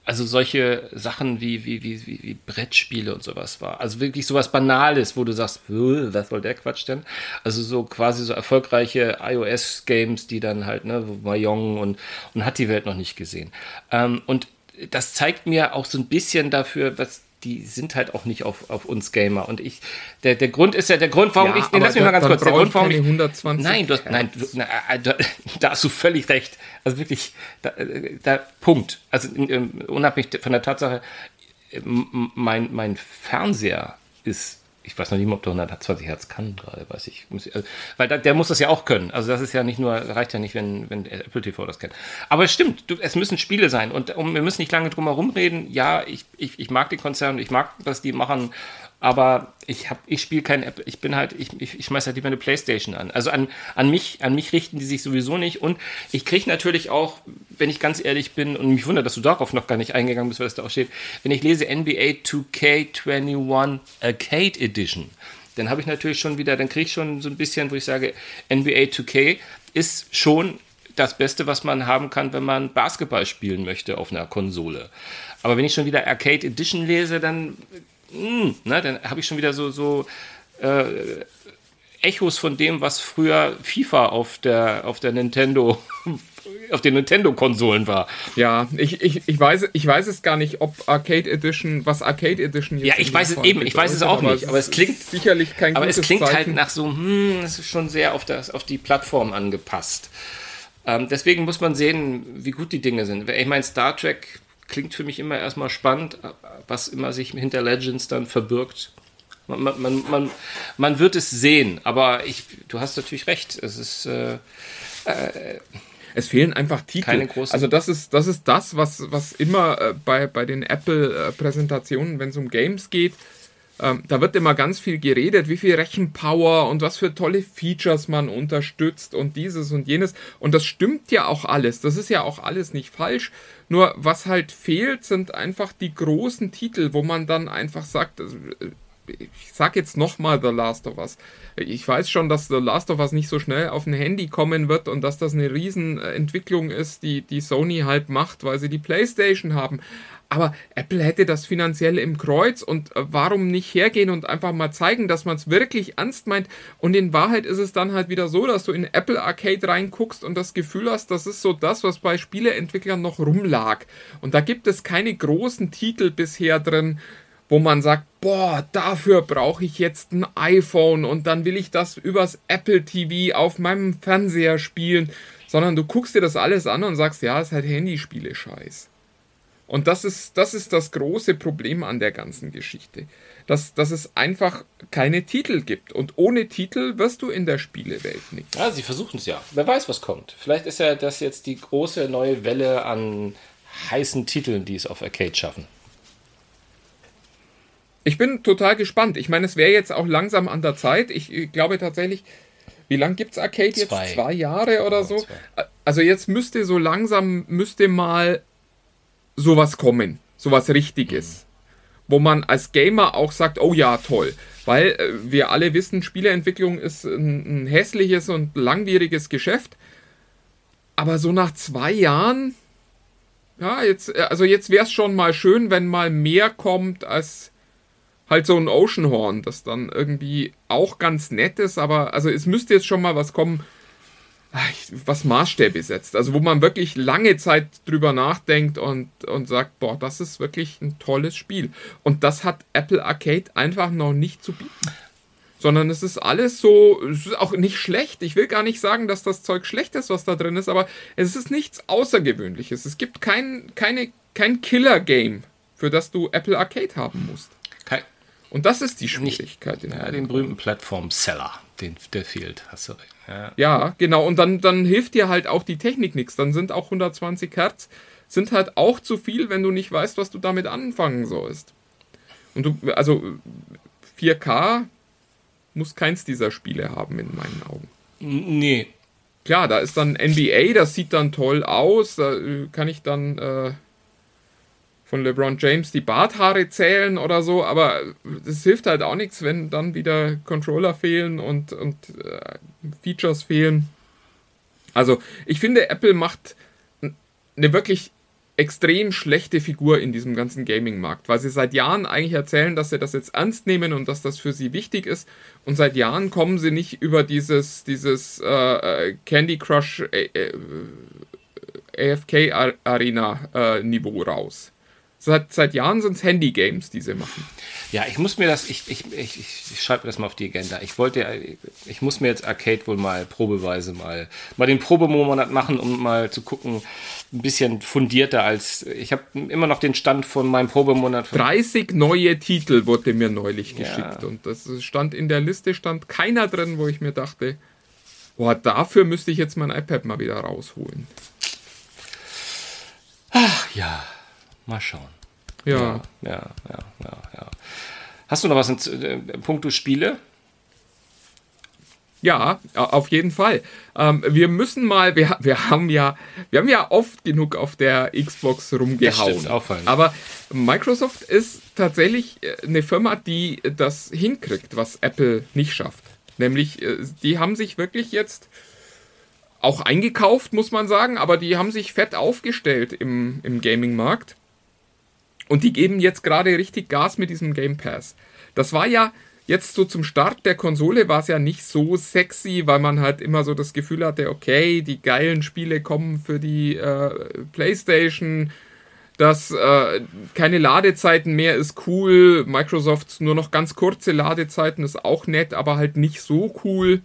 also solche Sachen wie, wie, wie, wie, Brettspiele und sowas war. Also wirklich sowas Banales, wo du sagst, was soll der Quatsch denn? Also so quasi so erfolgreiche iOS-Games, die dann halt, ne, Mayong und, und hat die Welt noch nicht gesehen. Ähm, und das zeigt mir auch so ein bisschen dafür, was die sind halt auch nicht auf, auf uns Gamer. Und ich, der, der Grund ist ja, der Grund, warum ja, ich, nee, lass mich mal ganz kurz, der Grund, warum ich, 120 nein, du hast, nein, du, na, äh, da, da, hast du völlig recht. Also wirklich, da, da Punkt. Also unabhängig von der Tatsache, mein, mein Fernseher ist ich weiß noch nicht mal, ob der 120 Hertz kann gerade, weiß ich. Also, weil der muss das ja auch können. Also das ist ja nicht nur, reicht ja nicht, wenn, wenn Apple TV das kennt. Aber es stimmt, es müssen Spiele sein und wir müssen nicht lange drum herum reden. Ja, ich, ich, ich mag die Konzerne, ich mag, was die machen, aber ich habe, ich spiele kein App, ich bin halt, ich, ich, ich schmeiß halt lieber eine Playstation an. Also an, an mich, an mich richten die sich sowieso nicht. Und ich kriege natürlich auch, wenn ich ganz ehrlich bin, und mich wundert, dass du darauf noch gar nicht eingegangen bist, weil es da auch steht, wenn ich lese NBA 2K21 Arcade Edition, dann habe ich natürlich schon wieder, dann kriege ich schon so ein bisschen, wo ich sage, NBA 2K ist schon das Beste, was man haben kann, wenn man Basketball spielen möchte auf einer Konsole. Aber wenn ich schon wieder Arcade Edition lese, dann mh, hm, ne, dann habe ich schon wieder so, so äh, Echos von dem, was früher FIFA auf der, auf der Nintendo auf den Nintendo-Konsolen war. Ja, ich, ich, ich, weiß, ich weiß es gar nicht, ob Arcade Edition, was Arcade Edition jetzt Ja, ich weiß es eben, ich weiß es auch nicht, aber es klingt sicherlich kein Aber es klingt halt Zeichen. halt nach so, hm, es ist schon sehr auf, das, auf die Plattform angepasst. Ähm, deswegen muss man sehen, wie gut die Dinge sind. Ich meine, Star Trek klingt für mich immer erstmal spannend, was immer sich hinter Legends dann verbirgt. Man, man, man, man wird es sehen, aber ich, du hast natürlich recht. Es ist. Äh, äh, es fehlen einfach Titel. also das ist das, ist das was, was immer äh, bei, bei den Apple-Präsentationen, wenn es um Games geht, ähm, da wird immer ganz viel geredet, wie viel Rechenpower und was für tolle Features man unterstützt und dieses und jenes. Und das stimmt ja auch alles. Das ist ja auch alles nicht falsch. Nur was halt fehlt, sind einfach die großen Titel, wo man dann einfach sagt, also, ich sag jetzt nochmal The Last of Us. Ich weiß schon, dass The Last of Us nicht so schnell auf ein Handy kommen wird und dass das eine Riesenentwicklung ist, die, die Sony halt macht, weil sie die Playstation haben. Aber Apple hätte das finanziell im Kreuz und äh, warum nicht hergehen und einfach mal zeigen, dass man es wirklich ernst meint. Und in Wahrheit ist es dann halt wieder so, dass du in Apple Arcade reinguckst und das Gefühl hast, das ist so das, was bei Spieleentwicklern noch rumlag. Und da gibt es keine großen Titel bisher drin, wo man sagt, boah, dafür brauche ich jetzt ein iPhone und dann will ich das übers Apple TV auf meinem Fernseher spielen, sondern du guckst dir das alles an und sagst, ja, es ist halt Handyspiele-Scheiß. Und das ist, das ist das große Problem an der ganzen Geschichte. Dass, dass es einfach keine Titel gibt. Und ohne Titel wirst du in der Spielewelt nicht. Ja, sie versuchen es ja. Wer weiß, was kommt. Vielleicht ist ja das jetzt die große neue Welle an heißen Titeln, die es auf Arcade schaffen. Ich bin total gespannt. Ich meine, es wäre jetzt auch langsam an der Zeit. Ich, ich glaube tatsächlich, wie lange gibt es Arcade jetzt? Zwei. Zwei Jahre oder Ja, so? zwei. Also jetzt müsste so langsam, müsste mal sowas kommen. Sowas Richtiges. Wo man als Gamer auch sagt, oh ja, toll. Weil äh, wir alle wissen, Spieleentwicklung ist ein, ein hässliches und langwieriges Geschäft. Aber so nach zwei Jahren, ja, jetzt, äh, also jetzt wäre es schon mal schön, wenn mal mehr kommt als halt so ein Oceanhorn, das dann irgendwie auch ganz nett ist, aber also es müsste jetzt schon mal was kommen, was Maßstäbe setzt. Also wo man wirklich lange Zeit drüber nachdenkt und, und sagt, boah, das ist wirklich ein tolles Spiel. Und das hat Apple Arcade einfach noch nicht zu bieten. Sondern es ist alles so, es ist auch nicht schlecht. Ich will gar nicht sagen, dass das Zeug schlecht ist, was da drin ist, aber es ist nichts Außergewöhnliches. Es gibt kein, keine, kein Killer-Game, für das du Apple Arcade haben musst. Kein, Und das ist die Schwierigkeit. in ja, den berühmten Plattform-Seller, den, der fehlt, hast du recht. Ja. Ja, genau. Und dann, dann hilft dir halt auch die Technik nichts. Dann sind auch 120 Hertz sind halt auch zu viel, wenn du nicht weißt, was du damit anfangen sollst. Und du, also 4K muss keins dieser Spiele haben in meinen Augen. Nee, Klar, da ist dann NBA, das sieht dann toll aus. Da äh, kann ich dann äh, von LeBron James die Barthaare zählen oder so, aber das hilft halt auch nichts, wenn dann wieder Controller fehlen und, und äh, Features fehlen. Also, ich finde, Apple macht eine wirklich extrem schlechte Figur in diesem ganzen Gaming-Markt, weil sie seit Jahren eigentlich erzählen, dass sie das jetzt ernst nehmen und dass das für sie wichtig ist. Und seit Jahren kommen sie nicht über dieses, dieses äh, äh, Candy Crush äh, äh, AFK Ar- Arena äh, raus. Seit, seit Jahren sind es Handy-Games, die sie machen. Ja, ich muss mir das, ich, ich, ich, ich schreibe das mal auf die Agenda. Ich wollte, ich muss mir jetzt Arcade wohl mal probeweise mal, mal den Probemonat machen, um mal zu gucken, ein bisschen fundierter als, ich habe immer noch den Stand von meinem Probemonat. Von, 30 neue Titel wurde mir neulich Ja. geschickt und das stand in der Liste, stand keiner drin, wo ich mir dachte, boah, dafür müsste ich jetzt mein iPad mal wieder rausholen. ja, mal schauen. Ja, Ja, ja, ja, ja. Hast du noch was in äh, puncto Spiele? Ja, auf jeden Fall. Ähm, wir müssen mal, wir, wir haben ja, wir haben ja oft genug auf der Xbox rumgehauen. stimmt, auffallend. Aber Microsoft ist tatsächlich äh, eine Firma, die das hinkriegt, was Apple nicht schafft. Nämlich, äh, die haben sich wirklich jetzt auch eingekauft, muss man sagen, aber die haben sich fett aufgestellt im, im Gaming-Markt. Und die geben jetzt gerade richtig Gas mit diesem Game Pass. Das war ja jetzt so zum Start der Konsole war es ja nicht so sexy, weil man halt immer so das Gefühl hatte, okay, die geilen Spiele kommen für die äh, PlayStation, dass äh, keine Ladezeiten mehr ist cool, Microsofts nur noch ganz kurze Ladezeiten ist auch nett, aber halt nicht so cool.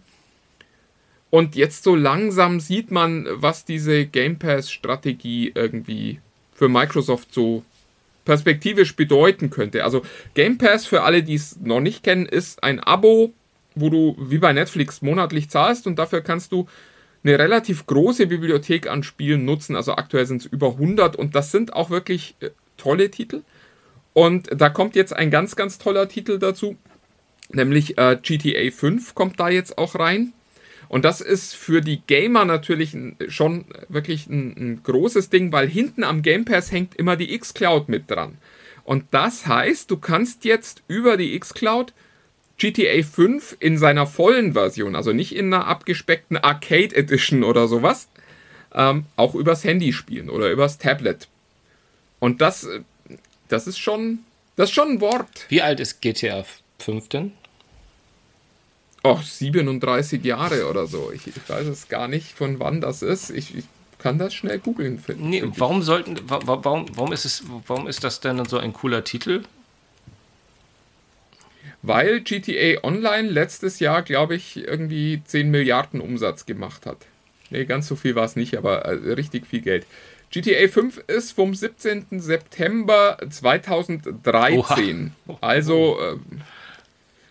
Und jetzt so langsam sieht man, was diese Game Pass Strategie irgendwie für Microsoft so perspektivisch bedeuten könnte. Also Game Pass, für alle, die es noch nicht kennen, ist ein Abo, wo du wie bei Netflix monatlich zahlst und dafür kannst du eine relativ große Bibliothek an Spielen nutzen. Also aktuell sind es über 100 und das sind auch wirklich äh, tolle Titel. Und da kommt jetzt ein ganz, ganz toller Titel dazu, nämlich äh, GTA 5 kommt da jetzt auch rein. Und das ist für die Gamer natürlich schon wirklich ein, ein großes Ding, weil hinten am Game Pass hängt immer die X-Cloud mit dran. Und das heißt, du kannst jetzt über die X-Cloud GTA 5 in seiner vollen Version, also nicht in einer abgespeckten Arcade Edition oder sowas, ähm, auch übers Handy spielen oder übers Tablet. Und das, äh, das ist schon, das ist schon ein Wort. Wie alt ist GTA 5 denn? Oh, 37 Jahre oder so. Ich, ich weiß es gar nicht, von wann das ist. Ich, ich kann das schnell googeln. finden. Nee, warum sollten, wa- wa- warum, warum ist es, warum ist das denn so ein cooler Titel? Weil GTA Online letztes Jahr, glaube ich, irgendwie 10 Milliarden Umsatz gemacht hat. Nee, ganz so viel war es nicht, aber äh, richtig viel Geld. GTA 5 ist vom 17. September 2013. Also, ähm,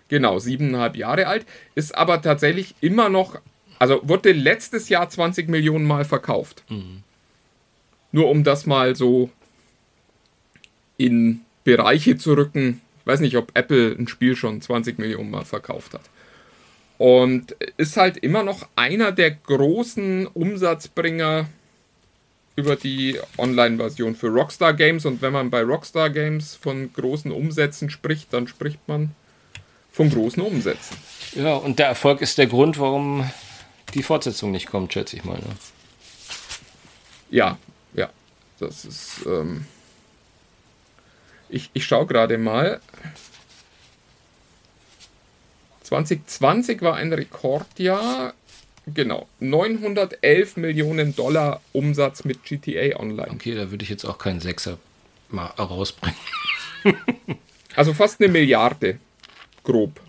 genau, siebeneinhalb Jahre alt. Ist aber tatsächlich immer noch, also wurde letztes Jahr 20 Millionen Mal verkauft. Nur um das mal so in Bereiche zu rücken. Ich weiß nicht, ob Apple ein Spiel schon 20 Millionen Mal verkauft hat. Und ist halt immer noch einer der großen Umsatzbringer über die Online-Version für Rockstar Games. Und wenn man bei Rockstar Games von großen Umsätzen spricht, dann spricht man von großen Umsätzen. Ja, und der Erfolg ist der Grund, warum die Fortsetzung nicht kommt, schätze ich mal. Ne? Ja, ja. Das ist. Ähm ich ich schaue gerade mal. 2020 war ein Rekordjahr. Genau, 911 Millionen Dollar Umsatz mit GTA Online. Okay, da würde ich jetzt auch keinen Sechser mal rausbringen. also fast eine Milliarde, grob.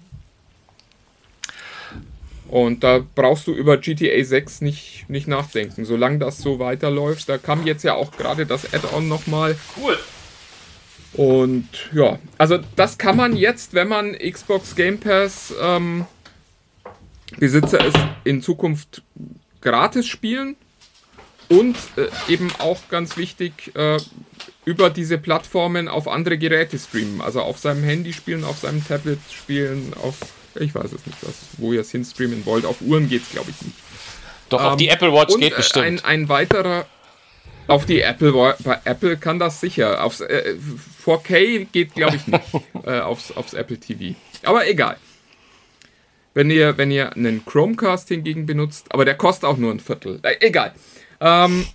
Und da brauchst du über GTA 6 nicht, nicht nachdenken, solange das so weiterläuft. Da kam jetzt ja auch gerade das Add-on nochmal. Cool. Und ja, also das kann man jetzt, wenn man Xbox Game Pass ähm, Besitzer ist, in Zukunft gratis spielen und äh, eben auch ganz wichtig äh, über diese Plattformen auf andere Geräte streamen. Also auf seinem Handy spielen, auf seinem Tablet spielen, auf, ich weiß es nicht, was, wo ihr es hinstreamen wollt. Auf Uhren geht es, glaube ich, nicht. Doch, ähm, auf die Apple Watch geht bestimmt. Ein, ein weiterer, auf die Apple bei Apple kann das sicher. Aufs äh, 4K geht, glaube ich, nicht äh, aufs, aufs Apple TV. Aber egal. Wenn ihr, wenn ihr einen Chromecast hingegen benutzt, aber der kostet auch nur ein Viertel. Äh, egal. Ähm,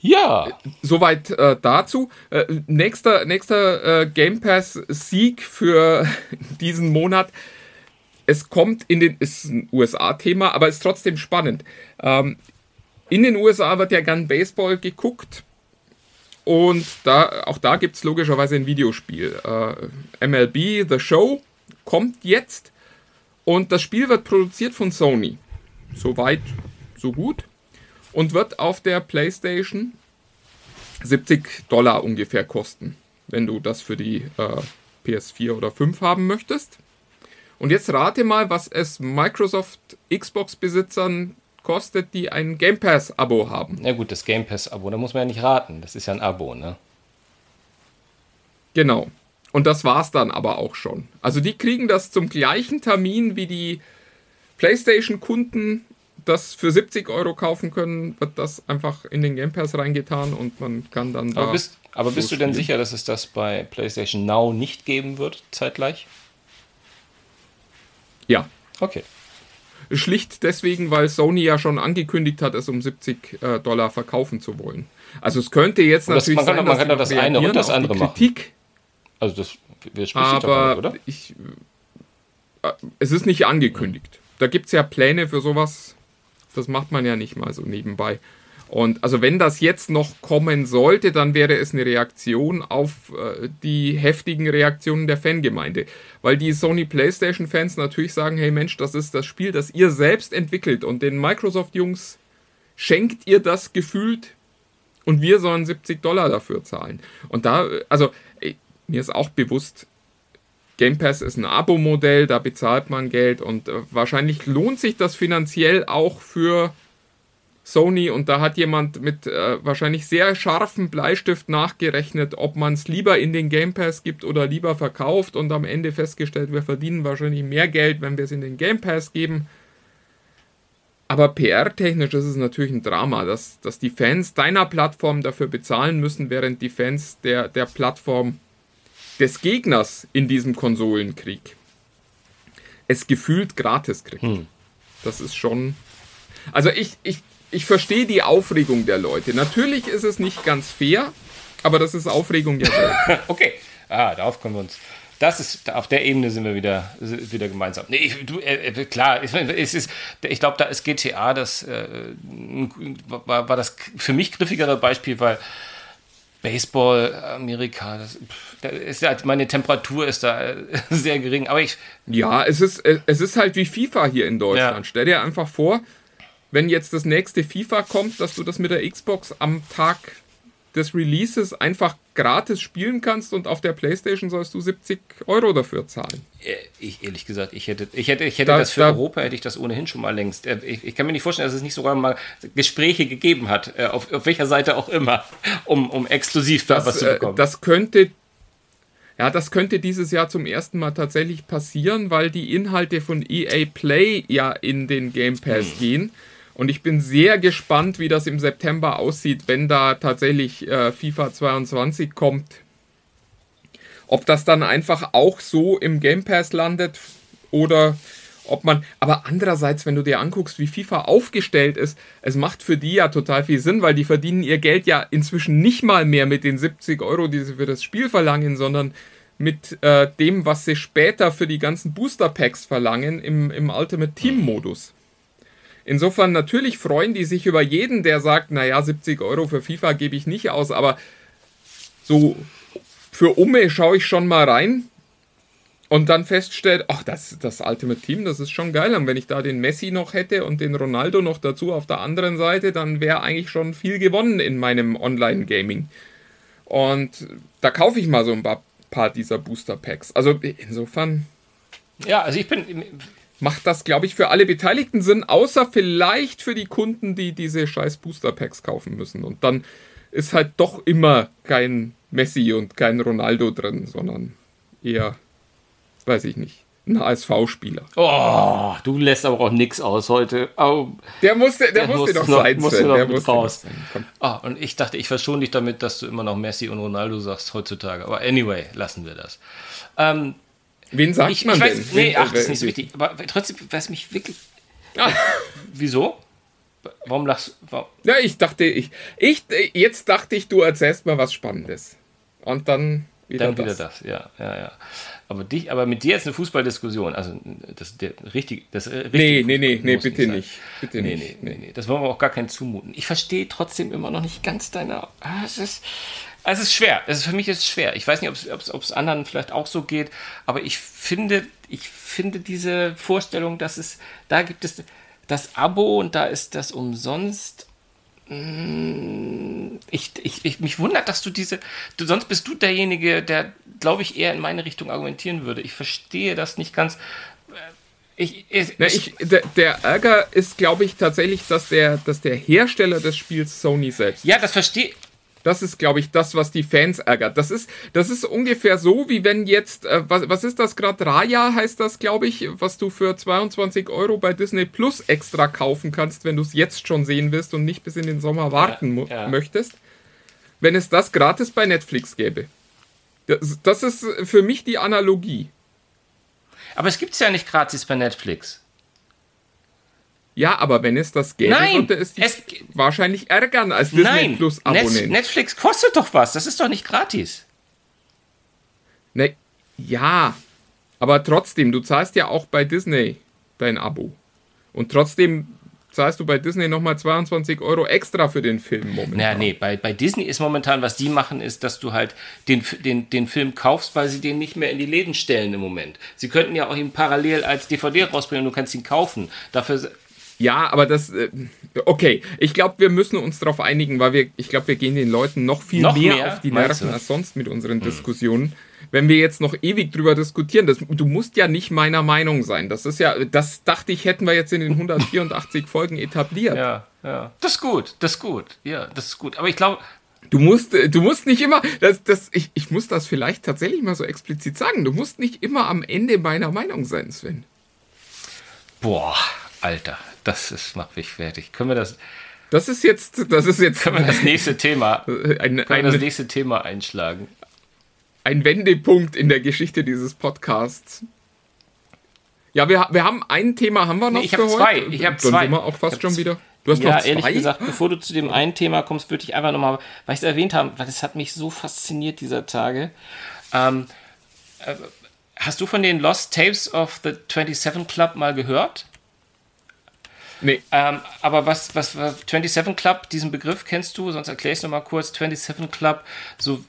ja. Soweit äh, dazu. Äh, nächster nächster äh, Game Pass Sieg für diesen Monat. Es kommt in den, ist ein USA-Thema, aber ist trotzdem spannend. Ähm, in den USA wird ja gern Baseball geguckt. Und da, auch da gibt es logischerweise ein Videospiel. Äh, MLB The Show kommt jetzt und das Spiel wird produziert von Sony. Soweit, so gut. Und wird auf der PlayStation 70 Dollar ungefähr kosten, wenn du das für die äh, PS4 oder 5 haben möchtest. Und jetzt rate mal, was es Microsoft Xbox-Besitzern kostet, die ein Game Pass-Abo haben. Na gut, das Game Pass-Abo, da muss man ja nicht raten. Das ist ja ein Abo, ne? Genau. Und das war's dann aber auch schon. Also die kriegen das zum gleichen Termin wie die PlayStation-Kunden das für 70 Euro kaufen können, wird das einfach in den Game Pass reingetan und man kann dann da. Aber bist, aber bist du denn sicher, dass es das bei PlayStation Now nicht geben wird, zeitgleich? Ja. Okay. Schlicht deswegen, weil Sony ja schon angekündigt hat, es um 70 äh, Dollar verkaufen zu wollen. Also es könnte jetzt das, natürlich man kann, sein, man kann das eine und das andere Kritik machen. Also das widerspricht aber oder? Ich, äh, es ist nicht angekündigt. Da gibt es ja Pläne für sowas. Das macht man ja nicht mal so nebenbei. Und also wenn das jetzt noch kommen sollte, dann wäre es eine Reaktion auf äh, die heftigen Reaktionen der Fangemeinde. Weil die Sony PlayStation-Fans natürlich sagen, hey Mensch, das ist das Spiel, das ihr selbst entwickelt und den Microsoft-Jungs schenkt ihr das gefühlt und wir sollen 70 Dollar dafür zahlen. Und da, also mir ist auch bewusst, Game Pass ist ein Abo-Modell, da bezahlt man Geld und äh, wahrscheinlich lohnt sich das finanziell auch für Sony und da hat jemand mit äh, wahrscheinlich sehr scharfem Bleistift nachgerechnet, ob man es lieber in den Game Pass gibt oder lieber verkauft und am Ende festgestellt, wir verdienen wahrscheinlich mehr Geld, wenn wir es in den Game Pass geben. Aber PR-technisch ist es natürlich ein Drama, dass, dass die Fans deiner Plattform dafür bezahlen müssen, während die Fans der, der Plattform des Gegners in diesem Konsolenkrieg es gefühlt gratis kriegt. Hm. Das ist schon. Also ich, ich, ich verstehe die Aufregung der Leute. Natürlich ist es nicht ganz fair, aber das ist Aufregung der Leute. okay, ah, darauf können wir uns. Das ist, auf der Ebene sind wir wieder, wieder gemeinsam. Nee, du, äh, äh klar, es ist, ich glaube, da ist GTA das, äh, war, war das für mich griffigere Beispiel, weil Baseball, Amerika, das, das ist halt, meine Temperatur ist da äh, sehr gering. Aber ich. Ja, es ist, äh, es ist halt wie FIFA hier in Deutschland. Ja. Stell dir einfach vor, wenn jetzt das nächste FIFA kommt, dass du das mit der Xbox am Tag des Releases einfach gratis spielen kannst und auf der Playstation sollst du 70 Euro dafür zahlen. Äh, Ich, ehrlich gesagt, ich hätte, ich hätte, ich hätte Da- das für da- Europa hätte ich das ohnehin schon mal längst. Äh, Ich, ich kann mir nicht vorstellen, dass es nicht sogar mal Gespräche gegeben hat, äh, auf, auf welcher Seite auch immer, um, um exklusiv da was Das, zu bekommen. das könnte. Ja, das könnte dieses Jahr zum ersten Mal tatsächlich passieren, weil die Inhalte von EA Play ja in den Game Pass Hm. gehen. Und ich bin sehr gespannt, wie das im September aussieht, wenn da tatsächlich äh, FIFA 22 kommt. Ob das dann einfach auch so im Game Pass landet oder ob man. Aber andererseits, wenn du dir anguckst, wie FIFA aufgestellt ist, es macht für die ja total viel Sinn, weil die verdienen ihr Geld ja inzwischen nicht mal mehr mit den 70 Euro, die sie für das Spiel verlangen, sondern mit äh, dem, was sie später für die ganzen Booster Packs verlangen im, im Ultimate Team Modus. Insofern natürlich freuen die sich über jeden, der sagt, naja, 70 Euro für FIFA gebe ich nicht aus, aber so für Umme schaue ich schon mal rein und dann feststellt, ach, das, das Ultimate Team, das ist schon geil. Und wenn ich da den Messi noch hätte und den Ronaldo noch dazu auf der anderen Seite, dann wäre eigentlich schon viel gewonnen in meinem Online-Gaming. Und da kaufe ich mal so ein paar, dieser Booster Packs. Also insofern ja, also ich bin, macht das, glaube ich, für alle Beteiligten Sinn, außer vielleicht für die Kunden, die diese scheiß Booster Packs kaufen müssen. Und dann ist halt doch immer kein Messi und kein Ronaldo drin, sondern eher, weiß ich nicht, ein HSV-Spieler. oh, du lässt aber auch nichts aus heute. Oh, Der musste, der, Der musste musste doch noch- sein, musste noch Der musste raus. noch. Ah, und ich dachte, ich verschone dich damit, dass du immer noch Messi und Ronaldo sagst heutzutage. Aber anyway, lassen wir das. Ähm, Wen sagt ich, man ich weiß, denn? nee, Wen- ach, das ist äh, nicht so wichtig. Aber trotzdem, was mich wirklich. Wieso? Warum lachst du? Warum? Ja, ich dachte, ich, ich, jetzt dachte ich, du erzählst mal was Spannendes. Und dann wieder Dann das. wieder das, ja, ja, ja. Aber dich, aber mit dir ist eine Fußballdiskussion. Also das der richtig, das äh, richtige Nee, nee, nee, nee, bitte sein. nicht. Bitte Nee, nicht. nee, nee, nee. Das wollen wir auch gar keinen zumuten. Ich verstehe trotzdem immer noch nicht ganz deine. Ah, es ist, es ist schwer. Es ist für mich ist es schwer. Ich weiß nicht, ob es- anderen vielleicht auch so geht, aber ich finde, ich finde diese Vorstellung, dass es da gibt es das Abo und da ist das umsonst. Mm, Ich, ich, ich, mich wundert, dass du diese. Du, sonst bist du derjenige, der, glaube ich, eher in meine Richtung argumentieren würde. Ich verstehe das nicht ganz. Ich, ich, Na, ich, der, der Ärger ist, glaube ich, tatsächlich, dass der, dass der Hersteller des Spiels Sony selbst. ja, das verstehe Das ist, glaube ich, das, was die Fans ärgert. Das ist, das ist ungefähr so, wie wenn jetzt, äh, was, was ist das gerade? Raya heißt das, glaube ich, was du für 22 Euro bei Disney Plus extra kaufen kannst, wenn du es jetzt schon sehen willst und nicht bis in den Sommer warten mu- ja. möchtest. Wenn es das gratis bei Netflix gäbe. Das, das ist für mich die Analogie. Aber es gibt es ja nicht gratis bei Netflix. Ja, aber wenn es das gäbe, Nein, würde es dich es- wahrscheinlich ärgern als Disney Nein, Plus Abonnent. Netflix kostet doch was. Das ist doch nicht gratis. Ne, ja, aber trotzdem, du zahlst ja auch bei Disney dein Abo. Und trotzdem zahlst du bei Disney nochmal 22 Euro extra für den Film momentan. Naja, nee, bei, bei Disney ist momentan, was die machen, ist, dass du halt den, den, den Film kaufst, weil sie den nicht mehr in die Läden stellen im Moment. Sie könnten ja auch ihn parallel als DVD rausbringen und du kannst ihn kaufen. Dafür. Ja, aber das, äh, okay, ich glaube, wir müssen uns darauf einigen, weil wir, ich glaube, wir gehen den Leuten noch viel Noch mehr, mehr, auf die Nerven als sonst mit unseren Diskussionen. Wenn wir jetzt noch ewig drüber diskutieren, das, du musst ja nicht meiner Meinung sein. Das ist ja, das dachte ich, hätten wir jetzt in den 184 Folgen etabliert. Ja, ja. Das ist gut, das ist gut. Ja, das ist gut. Aber ich glaube, Du musst, äh, du musst nicht immer, das, das, ich, ich muss das vielleicht tatsächlich mal so explizit sagen, du musst nicht immer am Ende meiner Meinung sein, Sven. boah, Alter, das ist, macht mich fertig. Können wir das, Das ist jetzt, das ist jetzt können wir das nächste Thema, ein, können wir das nächste Thema einschlagen? ein Wendepunkt in der Geschichte dieses Podcasts. Ja, wir, wir haben ein Thema haben wir noch Nee, ich hab für zwei. heute. Ich hab Dann zwei. sind wir auch Ich fast hab schon wieder. Du hast ja, noch zwei? ehrlich gesagt, bevor du zu dem einen Thema kommst, würde ich einfach nochmal, weil ich es erwähnt habe, weil das hat mich so fasziniert dieser Tage. Ähm, äh, hast du von den Lost Tapes of the 27 Club mal gehört? Nee, Ähm, aber was, was, was 27 Club, diesen Begriff kennst du? Sonst erkläre ich es nochmal kurz. 27 Club, so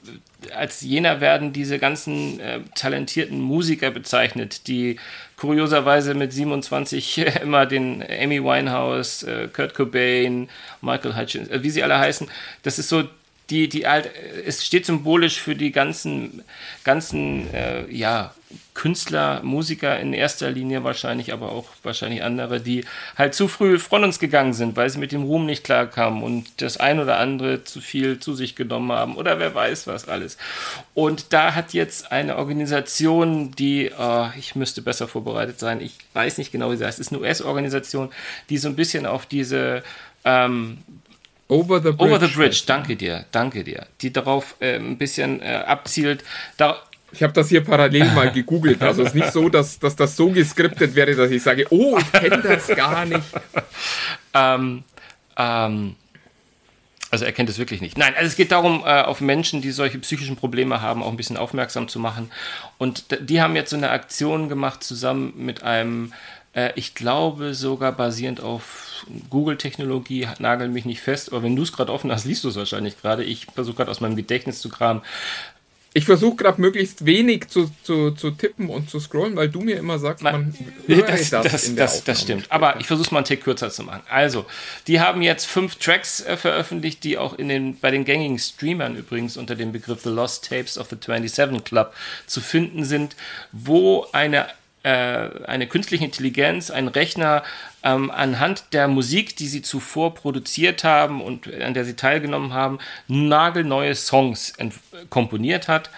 äh, als jener werden diese ganzen äh, talentierten Musiker bezeichnet, die kurioserweise mit 27 immer den Amy Winehouse, äh, Kurt Cobain, Michael Hutchins, äh, wie sie alle heißen, das ist so die, die halt, es steht symbolisch für die ganzen, ganzen, äh, ja, Künstler, Musiker in erster Linie wahrscheinlich, aber auch wahrscheinlich andere, die halt zu früh von uns gegangen sind, weil sie mit dem Ruhm nicht klarkamen und das ein oder andere zu viel zu sich genommen haben oder wer weiß was alles. Und da hat jetzt eine Organisation, die, oh, ich müsste besser vorbereitet sein, ich weiß nicht genau, wie sie heißt, es ist eine US-Organisation, die so ein bisschen auf diese ähm, Over the Bridge. Over the Bridge, danke dir, danke dir. Die darauf äh, ein bisschen äh, abzielt. Da, ich habe das hier parallel mal gegoogelt. Also es ist nicht so, dass, dass das so geskriptet wäre, dass ich sage, oh, ich kenne das gar nicht. ähm, ähm, also er kennt es wirklich nicht. Nein, also es geht darum, äh, auf Menschen, die solche psychischen Probleme haben, auch ein bisschen aufmerksam zu machen. Und die haben jetzt so eine Aktion gemacht zusammen mit einem äh, ich glaube sogar basierend auf Google-Technologie, nagel mich nicht fest, aber wenn du es gerade offen hast, liest du es wahrscheinlich gerade. Ich versuche gerade aus meinem Gedächtnis zu kramen. Ich versuche gerade möglichst wenig zu, zu, zu tippen und zu scrollen, weil du mir immer sagst, man das, das, das, das, das stimmt. Aber ich versuche es mal einen Tick kürzer zu machen. Also, die haben jetzt fünf Tracks äh, veröffentlicht, die auch in den, bei den gängigen Streamern übrigens unter dem Begriff The Lost Tapes of the 27 Club zu finden sind, wo eine äh, eine künstliche Intelligenz, ein Rechner ähm, anhand der Musik, die sie zuvor produziert haben und an der sie teilgenommen haben, nagelneue Songs komponiert hat.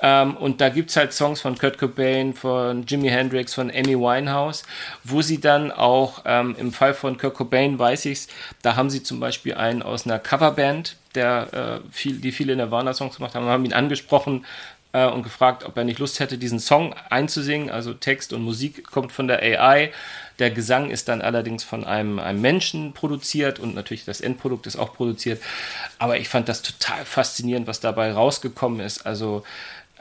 Ähm, und da gibt es halt Songs von Kurt Cobain, von Jimi Hendrix, von Amy Winehouse, wo sie dann auch, ähm, im Fall von Kurt Cobain weiß ich es, da haben sie zum Beispiel einen aus einer Coverband, der, äh, viel, die viele Nirvana-Songs gemacht haben, haben ihn angesprochen, äh, und gefragt, ob er nicht Lust hätte, diesen Song einzusingen. Also Text und Musik kommt von der AI. Der Gesang ist dann allerdings von einem, einem Menschen produziert und natürlich das Endprodukt ist auch produziert. Aber ich fand das total faszinierend, was dabei rausgekommen ist. Also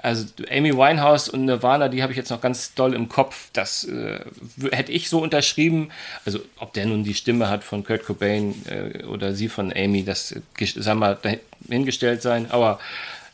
also Amy Winehouse und Nirvana, die habe ich jetzt noch ganz doll im Kopf. Das äh, hätte ich so unterschrieben. Also ob der nun die Stimme hat von Kurt Cobain äh, oder sie von Amy, das sagen wir dahingestellt sein. Aber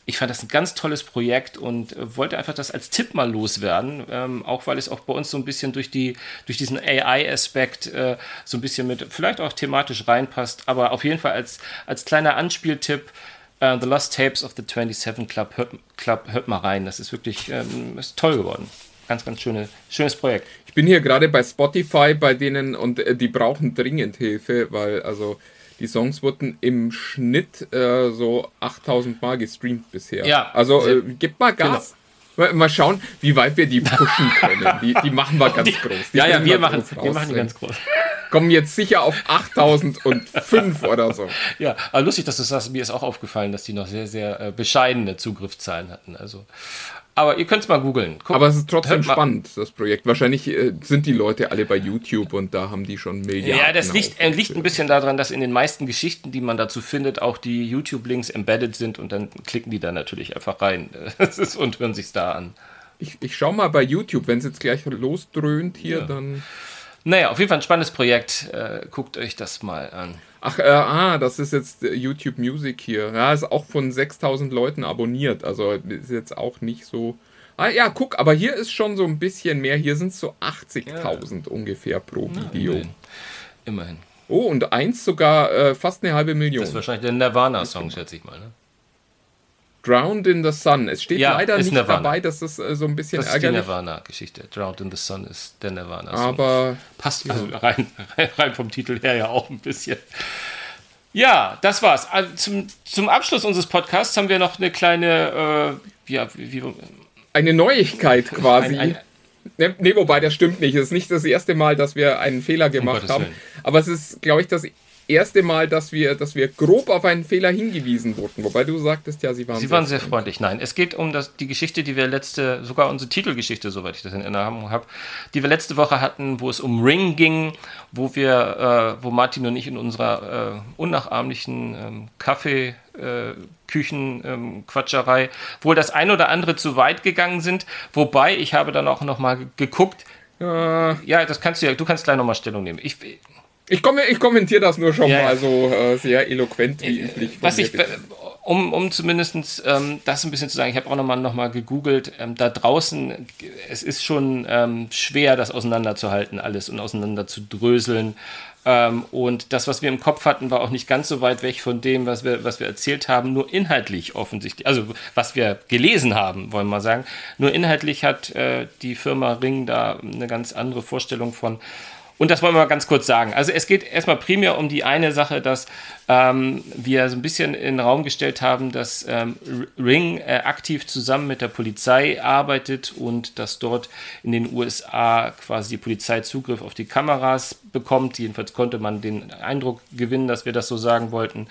ich fand das ein ganz tolles Projekt und äh, wollte einfach das als Tipp mal loswerden, ähm, auch weil es auch bei uns so ein bisschen durch, die, durch diesen AI-Aspekt äh, so ein bisschen mit vielleicht auch thematisch reinpasst, aber auf jeden Fall als, als kleiner Anspieltipp. Uh, The Lost Tapes of the 27 Club, hört, Club, hört mal rein. Das ist wirklich ähm, ist toll geworden. Ganz, ganz schöne, schönes Projekt. Ich bin hier gerade bei Spotify bei denen und äh, die brauchen dringend Hilfe, weil also die Songs wurden im Schnitt äh, so 8000 Mal gestreamt bisher. Ja. Also äh, gib mal Gas. Genau. Mal schauen, wie weit wir die pushen können. Die, die machen wir ganz groß. Die ja, ja, wir machen, wir machen die ganz groß. Kommen jetzt sicher auf 8005 oder so. Ja, aber lustig, dass du sagst. Mir ist auch aufgefallen, dass die noch sehr, sehr äh, bescheidene Zugriffszahlen hatten. Also aber ihr könnt es mal googeln. Aber es ist trotzdem spannend, das Projekt. Wahrscheinlich äh, sind die Leute alle bei YouTube und da haben die schon Milliarden. Ja, das liegt, äh, liegt ein bisschen daran, dass in den meisten Geschichten, die man dazu findet, auch die YouTube-Links embedded sind und dann klicken die da natürlich einfach rein und hören sich da an. Ich, ich schau mal bei YouTube, wenn es jetzt gleich losdröhnt hier, ja. dann. Naja, auf jeden Fall ein spannendes Projekt. Äh, guckt euch das mal an. Ach, äh, ah, das ist jetzt äh, YouTube Music hier. Ja, ist auch von 6000 Leuten abonniert. Also ist jetzt auch nicht so. Ah ja, guck, aber hier ist schon so ein bisschen mehr. Hier sind es so 80.000 ja. ungefähr pro Video. immerhin. immerhin. Oh, und eins sogar äh, fast eine halbe Million. Das ist wahrscheinlich der Nirvana-Song, schätze ich mal, ne? Drowned in the Sun. Es steht ja, leider nicht Nirvana. dabei, dass das äh, so ein bisschen das ärgerlich. ist die Nirvana-Geschichte. Drowned in the Sun ist der Nirvana. -Song. Aber passt ja. also rein, rein vom Titel her ja auch ein bisschen. Ja, das war's. Also zum, zum Abschluss unseres Podcasts haben wir noch eine kleine, äh, ja, wie, eine Neuigkeit quasi. Ein, ein, Ne, nee, wobei das stimmt nicht. Es ist nicht das erste Mal, dass wir einen Fehler gemacht um haben. Aber es ist, glaube ich, das erste Mal, dass wir, dass wir grob auf einen Fehler hingewiesen wurden. Wobei du sagtest ja, sie waren. Sie sehr waren sehr freundlich. Nein, es geht um das, die Geschichte, die wir letzte, sogar unsere Titelgeschichte, soweit ich das in Erinnerung habe, die wir letzte Woche hatten, wo es um Ring ging, wo wir, äh, wo Martin und ich in unserer äh, unnachahmlichen ähm, Kaffee äh, Küchenquatscherei ähm, wohl das ein oder andere zu weit gegangen sind. Wobei, ich habe dann auch noch mal geguckt. Äh, ja, das kannst du ja, du kannst gleich noch mal Stellung nehmen. Ich, ich, komme, ich kommentiere das nur schon ja, mal so äh, sehr eloquent wie üblich. Was ich um, um zumindest ähm, das ein bisschen zu sagen, ich habe auch nochmal noch mal gegoogelt, ähm, da draußen, es ist schon ähm, schwer, das auseinanderzuhalten alles und auseinander zu dröseln. Ähm, und das, was wir im Kopf hatten, war auch nicht ganz so weit weg von dem, was wir, was wir erzählt haben, nur inhaltlich offensichtlich, also was wir gelesen haben, wollen wir mal sagen. Nur inhaltlich hat äh, die Firma Ring da eine ganz andere Vorstellung von. Und das wollen wir mal ganz kurz sagen. Also es geht erstmal primär um die eine Sache, dass ähm, wir so ein bisschen in den Raum gestellt haben, dass ähm, Ring äh, aktiv zusammen mit der Polizei arbeitet und dass dort in den USA quasi die Polizei Zugriff auf die Kameras bekommt. Jedenfalls konnte man den Eindruck gewinnen, dass wir das so sagen wollten.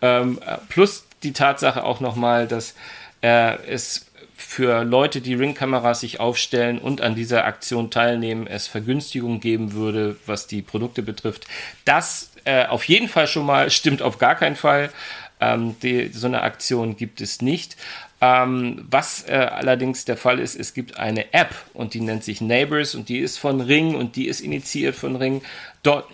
Ähm, plus die Tatsache auch nochmal, dass äh, es für Leute, die Ringkameras sich aufstellen und an dieser Aktion teilnehmen, es Vergünstigungen geben würde, was die Produkte betrifft. Das äh, auf jeden Fall schon mal stimmt auf gar keinen Fall. Ähm, die, so eine Aktion gibt es nicht. Ähm, was äh, allerdings der Fall ist, es gibt eine App und die nennt sich Neighbors und die ist von Ring und die ist initiiert von Ring. Dort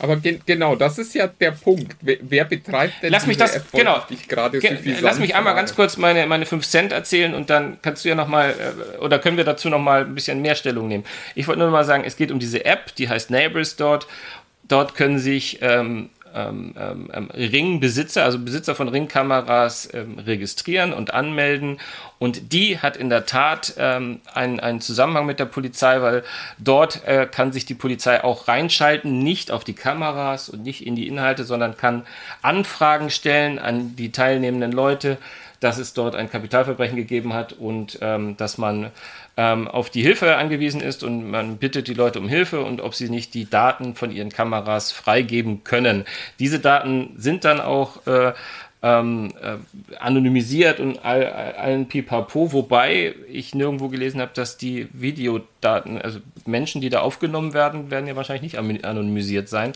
aber ge genau, das ist ja der Punkt. Wer, wer betreibt denn lass mich das, App, genau, ich gerade ge Lass mich einmal ganz kurz meine, meine 5 Cent erzählen und dann kannst du ja nochmal, äh, oder können wir dazu nochmal ein bisschen mehr Stellung nehmen. Ich wollte nur mal sagen, es geht um diese App, die heißt Neighbors dort. Dort können sich ähm, ähm, ähm, ähm, Ringbesitzer, also Besitzer von Ringkameras ähm, registrieren und anmelden. Und die hat in der Tat ähm, einen, einen Zusammenhang mit der Polizei, weil dort äh, kann sich die Polizei auch reinschalten, nicht auf die Kameras und nicht in die Inhalte, sondern kann Anfragen stellen an die teilnehmenden Leute dass es dort ein Kapitalverbrechen gegeben hat und ähm, dass man ähm, auf die Hilfe angewiesen ist und man bittet die Leute um Hilfe und ob sie nicht die Daten von ihren Kameras freigeben können. Diese Daten sind dann auch äh, ähm, äh, anonymisiert und all, allen Pipapo, wobei ich nirgendwo gelesen habe, dass die Videodaten, also Menschen, die da aufgenommen werden, werden ja wahrscheinlich nicht anonymisiert sein.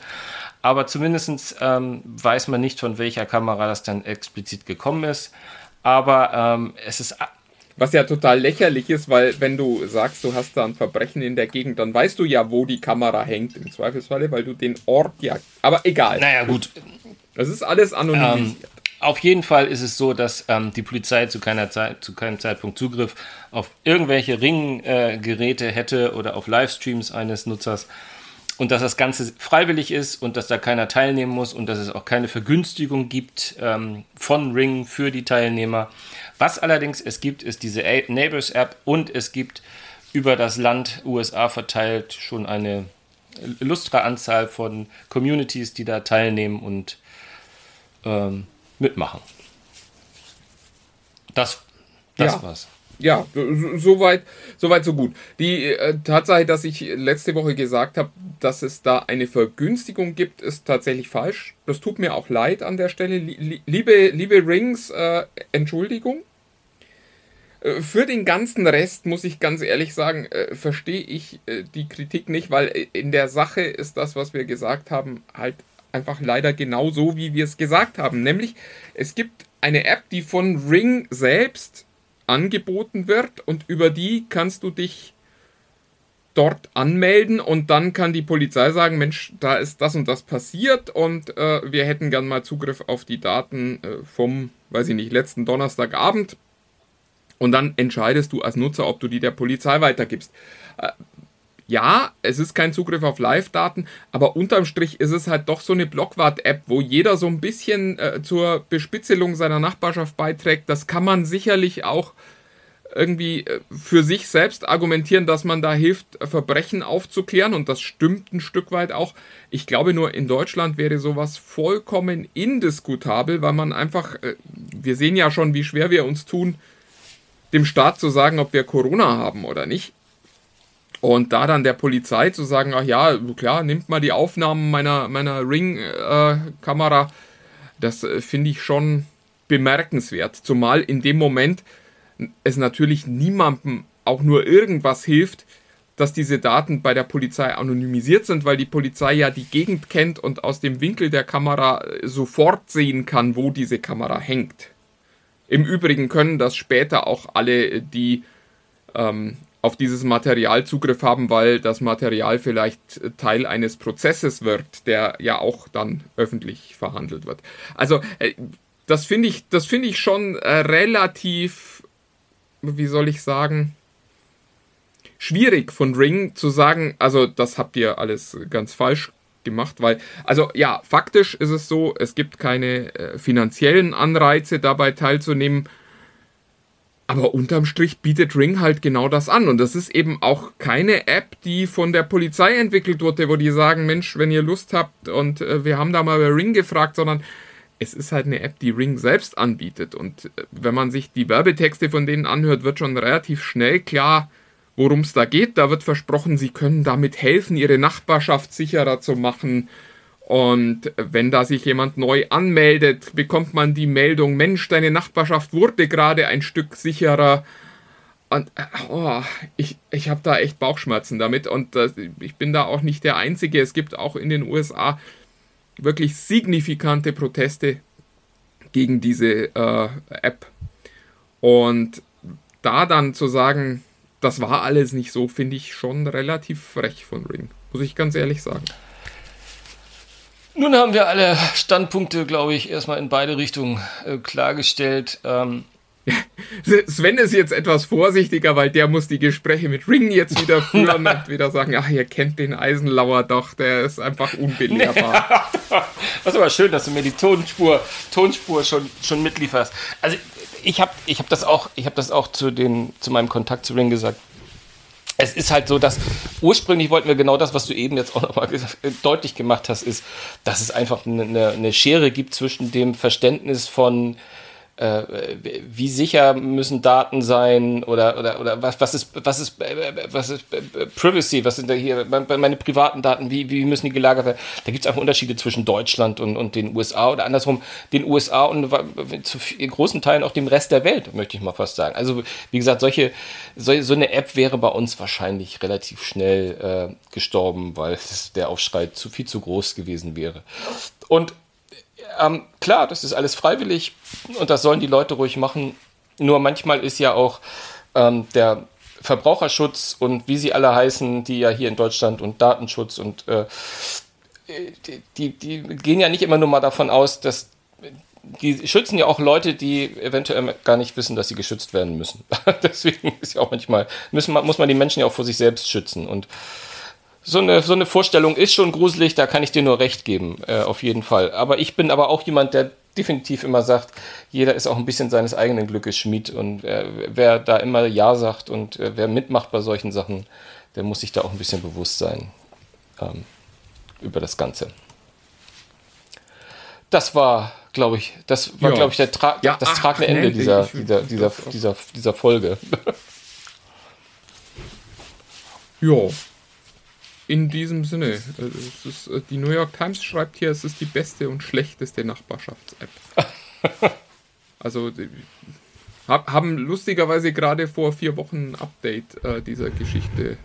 Aber zumindest ähm, weiß man nicht, von welcher Kamera das dann explizit gekommen ist aber ähm, es ist. Was ja total lächerlich ist, weil wenn du sagst, du hast da ein Verbrechen in der Gegend, dann weißt du ja, wo die Kamera hängt im Zweifelsfalle, weil du den Ort ja. Aber egal. Naja, gut. Das ist alles anonymisiert. Ähm, auf jeden Fall ist es so, dass ähm, die Polizei zu, keiner Zeit, zu keinem Zeitpunkt Zugriff auf irgendwelche Ringgeräte äh, hätte oder auf Livestreams eines Nutzers und dass das Ganze freiwillig ist und dass da keiner teilnehmen muss und dass es auch keine Vergünstigung gibt ähm, von Ring für die Teilnehmer. Was allerdings es gibt, ist diese Neighbors App und es gibt über das Land USA verteilt schon eine lustre Anzahl von Communities, die da teilnehmen und ähm, mitmachen. Das, das ja. war's ja, soweit, so weit, so gut. Die äh, Tatsache, dass ich letzte Woche gesagt habe, dass es da eine Vergünstigung gibt, ist tatsächlich falsch. Das tut mir auch leid an der Stelle. Liebe, liebe Rings, äh, Entschuldigung. Äh, für den ganzen Rest muss ich ganz ehrlich sagen, äh, verstehe ich äh, die Kritik nicht, weil in der Sache ist das, was wir gesagt haben, halt einfach leider genau so, wie wir es gesagt haben. Nämlich, es gibt eine App, die von Ring selbst angeboten wird und über die kannst du dich dort anmelden und dann kann die Polizei sagen, Mensch, da ist das und das passiert und äh, wir hätten gern mal Zugriff auf die Daten äh, vom, weiß ich nicht, letzten Donnerstagabend und dann entscheidest du als Nutzer, ob du die der Polizei weitergibst. Äh, ja, es ist kein Zugriff auf Live-Daten, aber unterm Strich ist es halt doch so eine Blockwart-App, wo jeder so ein bisschen äh, zur Bespitzelung seiner Nachbarschaft beiträgt. Das kann man sicherlich auch irgendwie äh, für sich selbst argumentieren, dass man da hilft, Verbrechen aufzuklären und das stimmt ein Stück weit auch. Ich glaube nur, in Deutschland wäre sowas vollkommen indiskutabel, weil man einfach, äh, wir sehen ja schon, wie schwer wir uns tun, dem Staat zu sagen, ob wir Corona haben oder nicht. Und da dann der Polizei zu sagen, ach ja, klar, nimmt mal die Aufnahmen meiner, meiner Ring-Kamera, äh, das äh, finde ich schon bemerkenswert. Zumal in dem Moment es natürlich niemandem auch nur irgendwas hilft, dass diese Daten bei der Polizei anonymisiert sind, weil die Polizei ja die Gegend kennt und aus dem Winkel der Kamera äh, sofort sehen kann, wo diese Kamera hängt. Im Übrigen können das später auch alle, die ähm, auf dieses Material Zugriff haben, weil das Material vielleicht Teil eines Prozesses wird, der ja auch dann öffentlich verhandelt wird. Also äh, das finde ich, das finde ich schon äh, relativ, wie soll ich sagen, schwierig von Ring zu sagen, also das habt ihr alles ganz falsch gemacht, weil, also ja, faktisch ist es so, es gibt keine äh, finanziellen Anreize dabei teilzunehmen, aber unterm Strich bietet Ring halt genau das an. Und das ist eben auch keine App, die von der Polizei entwickelt wurde, wo die sagen, Mensch, wenn ihr Lust habt und äh, wir haben da mal bei Ring gefragt, sondern es ist halt eine App, die Ring selbst anbietet. Und äh, wenn man sich die Werbetexte von denen anhört, wird schon relativ schnell klar, worum es da geht. Da wird versprochen, sie können damit helfen, ihre Nachbarschaft sicherer zu machen. Und wenn da sich jemand neu anmeldet, bekommt man die Meldung, Mensch, deine Nachbarschaft wurde gerade ein Stück sicherer. Und oh, ich, ich habe da echt Bauchschmerzen damit. Und äh, ich bin da auch nicht der Einzige. Es gibt auch in den USA wirklich signifikante Proteste gegen diese äh, App. Und da dann zu sagen, das war alles nicht so, finde ich schon relativ frech von Ring. Muss ich ganz ehrlich sagen. Nun haben wir alle Standpunkte, glaube ich, erstmal in beide Richtungen äh, klargestellt. Ähm, Sven ist jetzt etwas vorsichtiger, weil der muss die Gespräche mit Ring jetzt wieder führen und wieder sagen, ach, ihr kennt den Eisenlauer doch, der ist einfach unbelehrbar. das ist aber schön, dass du mir die Tonspur, Tonspur schon, schon mitlieferst. Also ich habe ich hab das auch, ich habe das auch zu, den, zu meinem Kontakt zu Ring gesagt. Es ist halt so, dass ursprünglich wollten wir genau das, was du eben jetzt auch nochmal deutlich gemacht hast, ist, dass es einfach eine, eine Schere gibt zwischen dem Verständnis von äh, wie sicher müssen Daten sein oder, oder, oder was, was ist, was ist, was ist Privacy, was sind da hier meine privaten Daten, wie, wie müssen die gelagert werden? Da gibt es einfach Unterschiede zwischen Deutschland und, und den USA oder andersrum den USA und zu großen Teilen auch dem Rest der Welt, möchte ich mal fast sagen. Also wie gesagt, solche, so, so eine App wäre bei uns wahrscheinlich relativ schnell äh, gestorben, weil der Aufschrei zu viel zu groß gewesen wäre. Und ähm, klar, das ist alles freiwillig und das sollen die Leute ruhig machen. Nur manchmal ist ja auch ähm, der Verbraucherschutz und wie sie alle heißen, die ja hier in Deutschland und Datenschutz und äh, die, die gehen ja nicht immer nur mal davon aus, dass die schützen ja auch Leute, die eventuell gar nicht wissen, dass sie geschützt werden müssen. Deswegen ist ja auch manchmal, müssen, muss man die Menschen ja auch vor sich selbst schützen. Und so eine, so eine Vorstellung ist schon gruselig, da kann ich dir nur recht geben, äh, auf jeden Fall. Aber ich bin aber auch jemand, der definitiv immer sagt, jeder ist auch ein bisschen seines eigenen Glückes Schmied und äh, wer da immer Ja sagt und äh, wer mitmacht bei solchen Sachen, der muss sich da auch ein bisschen bewusst sein ähm, über das Ganze. Das war, glaube ich, das war, ja. glaube ich, der Tra ja, das ach, tragende Ende dieser, dieser, dieser, dieser, dieser Folge. ja. In diesem Sinne, äh, ist, äh, die New York Times schreibt hier, es ist die beste und schlechteste Nachbarschafts-App. also haben lustigerweise gerade vor vier Wochen ein Update äh, dieser Geschichte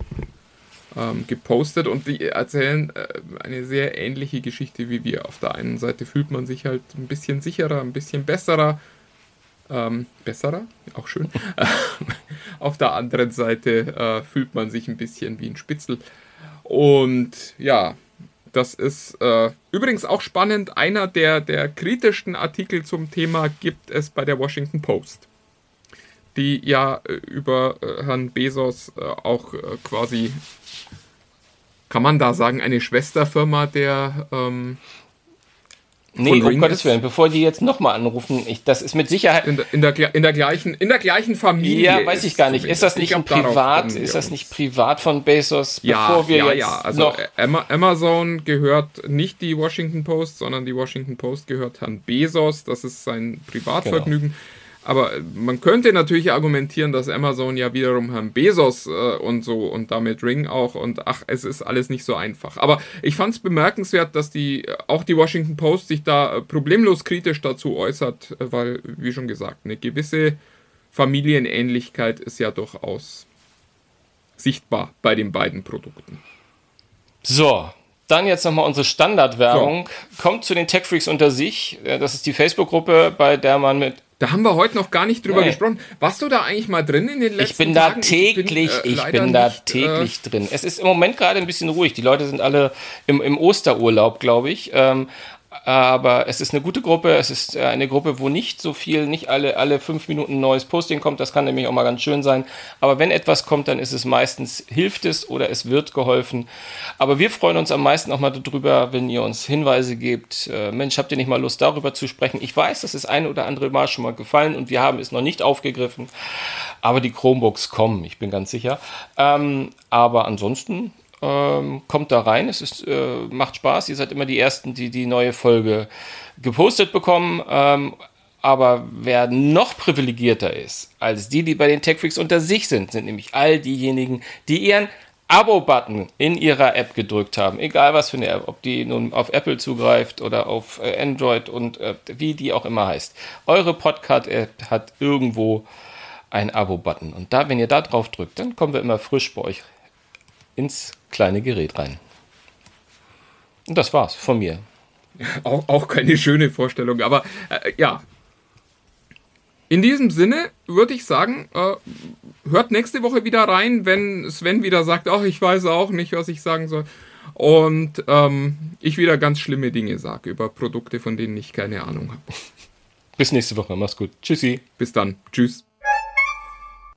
ähm, gepostet und die erzählen äh, eine sehr ähnliche Geschichte wie wir. Auf der einen Seite fühlt man sich halt ein bisschen sicherer, ein bisschen besserer. Ähm, besserer, auch schön. Auf der anderen Seite äh, fühlt man sich ein bisschen wie ein Spitzel. Und ja, das ist äh, übrigens auch spannend. Einer der, der kritischsten Artikel zum Thema gibt es bei der Washington Post, die ja äh, über äh, Herrn Bezos äh, auch äh, quasi, kann man da sagen, eine Schwesterfirma der ähm, Nee, um Gottes Willen, bevor die jetzt nochmal anrufen, ich, das ist mit Sicherheit. In, in, der, in, der gleichen, in der gleichen Familie. Ja, weiß ich gar nicht. Ist das nicht Privat, ist das nicht privat von Bezos, ja, bevor wir ja, jetzt ja. Also noch Amazon gehört nicht die Washington Post, sondern die Washington Post gehört Herrn Bezos. Das ist sein Privatvergnügen. Genau. Aber man könnte natürlich argumentieren, dass Amazon ja wiederum Herrn Bezos äh, und so und damit Ring auch und ach, es ist alles nicht so einfach. Aber ich fand es bemerkenswert, dass die auch die Washington Post sich da problemlos kritisch dazu äußert, weil, wie schon gesagt, eine gewisse Familienähnlichkeit ist ja durchaus sichtbar bei den beiden Produkten. So, dann jetzt nochmal unsere Standardwerbung. So. Kommt zu den Tech Freaks unter sich. Äh, das ist die Facebook-Gruppe, bei der man mit da haben wir heute noch gar nicht drüber nee. gesprochen. Warst du da eigentlich mal drin in den letzten Ich bin da täglich, ich bin, äh, ich bin da nicht, täglich äh, drin. Es ist im Moment gerade ein bisschen ruhig. Die Leute sind alle im, im Osterurlaub, glaube ich. Ähm, aber es ist eine gute Gruppe. Es ist äh, eine Gruppe, wo nicht so viel, nicht alle, alle fünf Minuten ein neues Posting kommt. Das kann nämlich auch mal ganz schön sein. Aber wenn etwas kommt, dann ist es meistens, hilft es oder es wird geholfen. Aber wir freuen uns am meisten auch mal darüber, wenn ihr uns Hinweise gebt. Äh, Mensch, habt ihr nicht mal Lust darüber zu sprechen? Ich weiß, das ist ein oder andere Mal schon mal gefallen und wir haben es noch nicht aufgegriffen. Aber die Chromebooks kommen, ich bin ganz sicher. Ähm, aber ansonsten ähm, kommt da rein, es ist, äh, macht Spaß. Ihr seid immer die Ersten, die die neue Folge gepostet bekommen. Ähm, aber wer noch privilegierter ist als die, die bei den TechFreaks unter sich sind, sind nämlich all diejenigen, die ihren Abo-Button in ihrer App gedrückt haben. Egal was für eine App, ob die nun auf Apple zugreift oder auf äh, Android und äh, wie die auch immer heißt. Eure Podcast-App hat irgendwo einen Abo-Button. Und da, wenn ihr da drauf drückt, dann kommen wir immer frisch bei euch ins kleine Gerät rein. Und das war's von mir. Auch, auch keine schöne Vorstellung, aber äh, ja. In diesem Sinne würde ich sagen, äh, hört nächste Woche wieder rein, wenn Sven wieder sagt, ach, ich weiß auch nicht, was ich sagen soll. Und ähm, ich wieder ganz schlimme Dinge sage über Produkte, von denen ich keine Ahnung habe. Bis nächste Woche. Mach's gut. Tschüssi. Bis dann. Tschüss.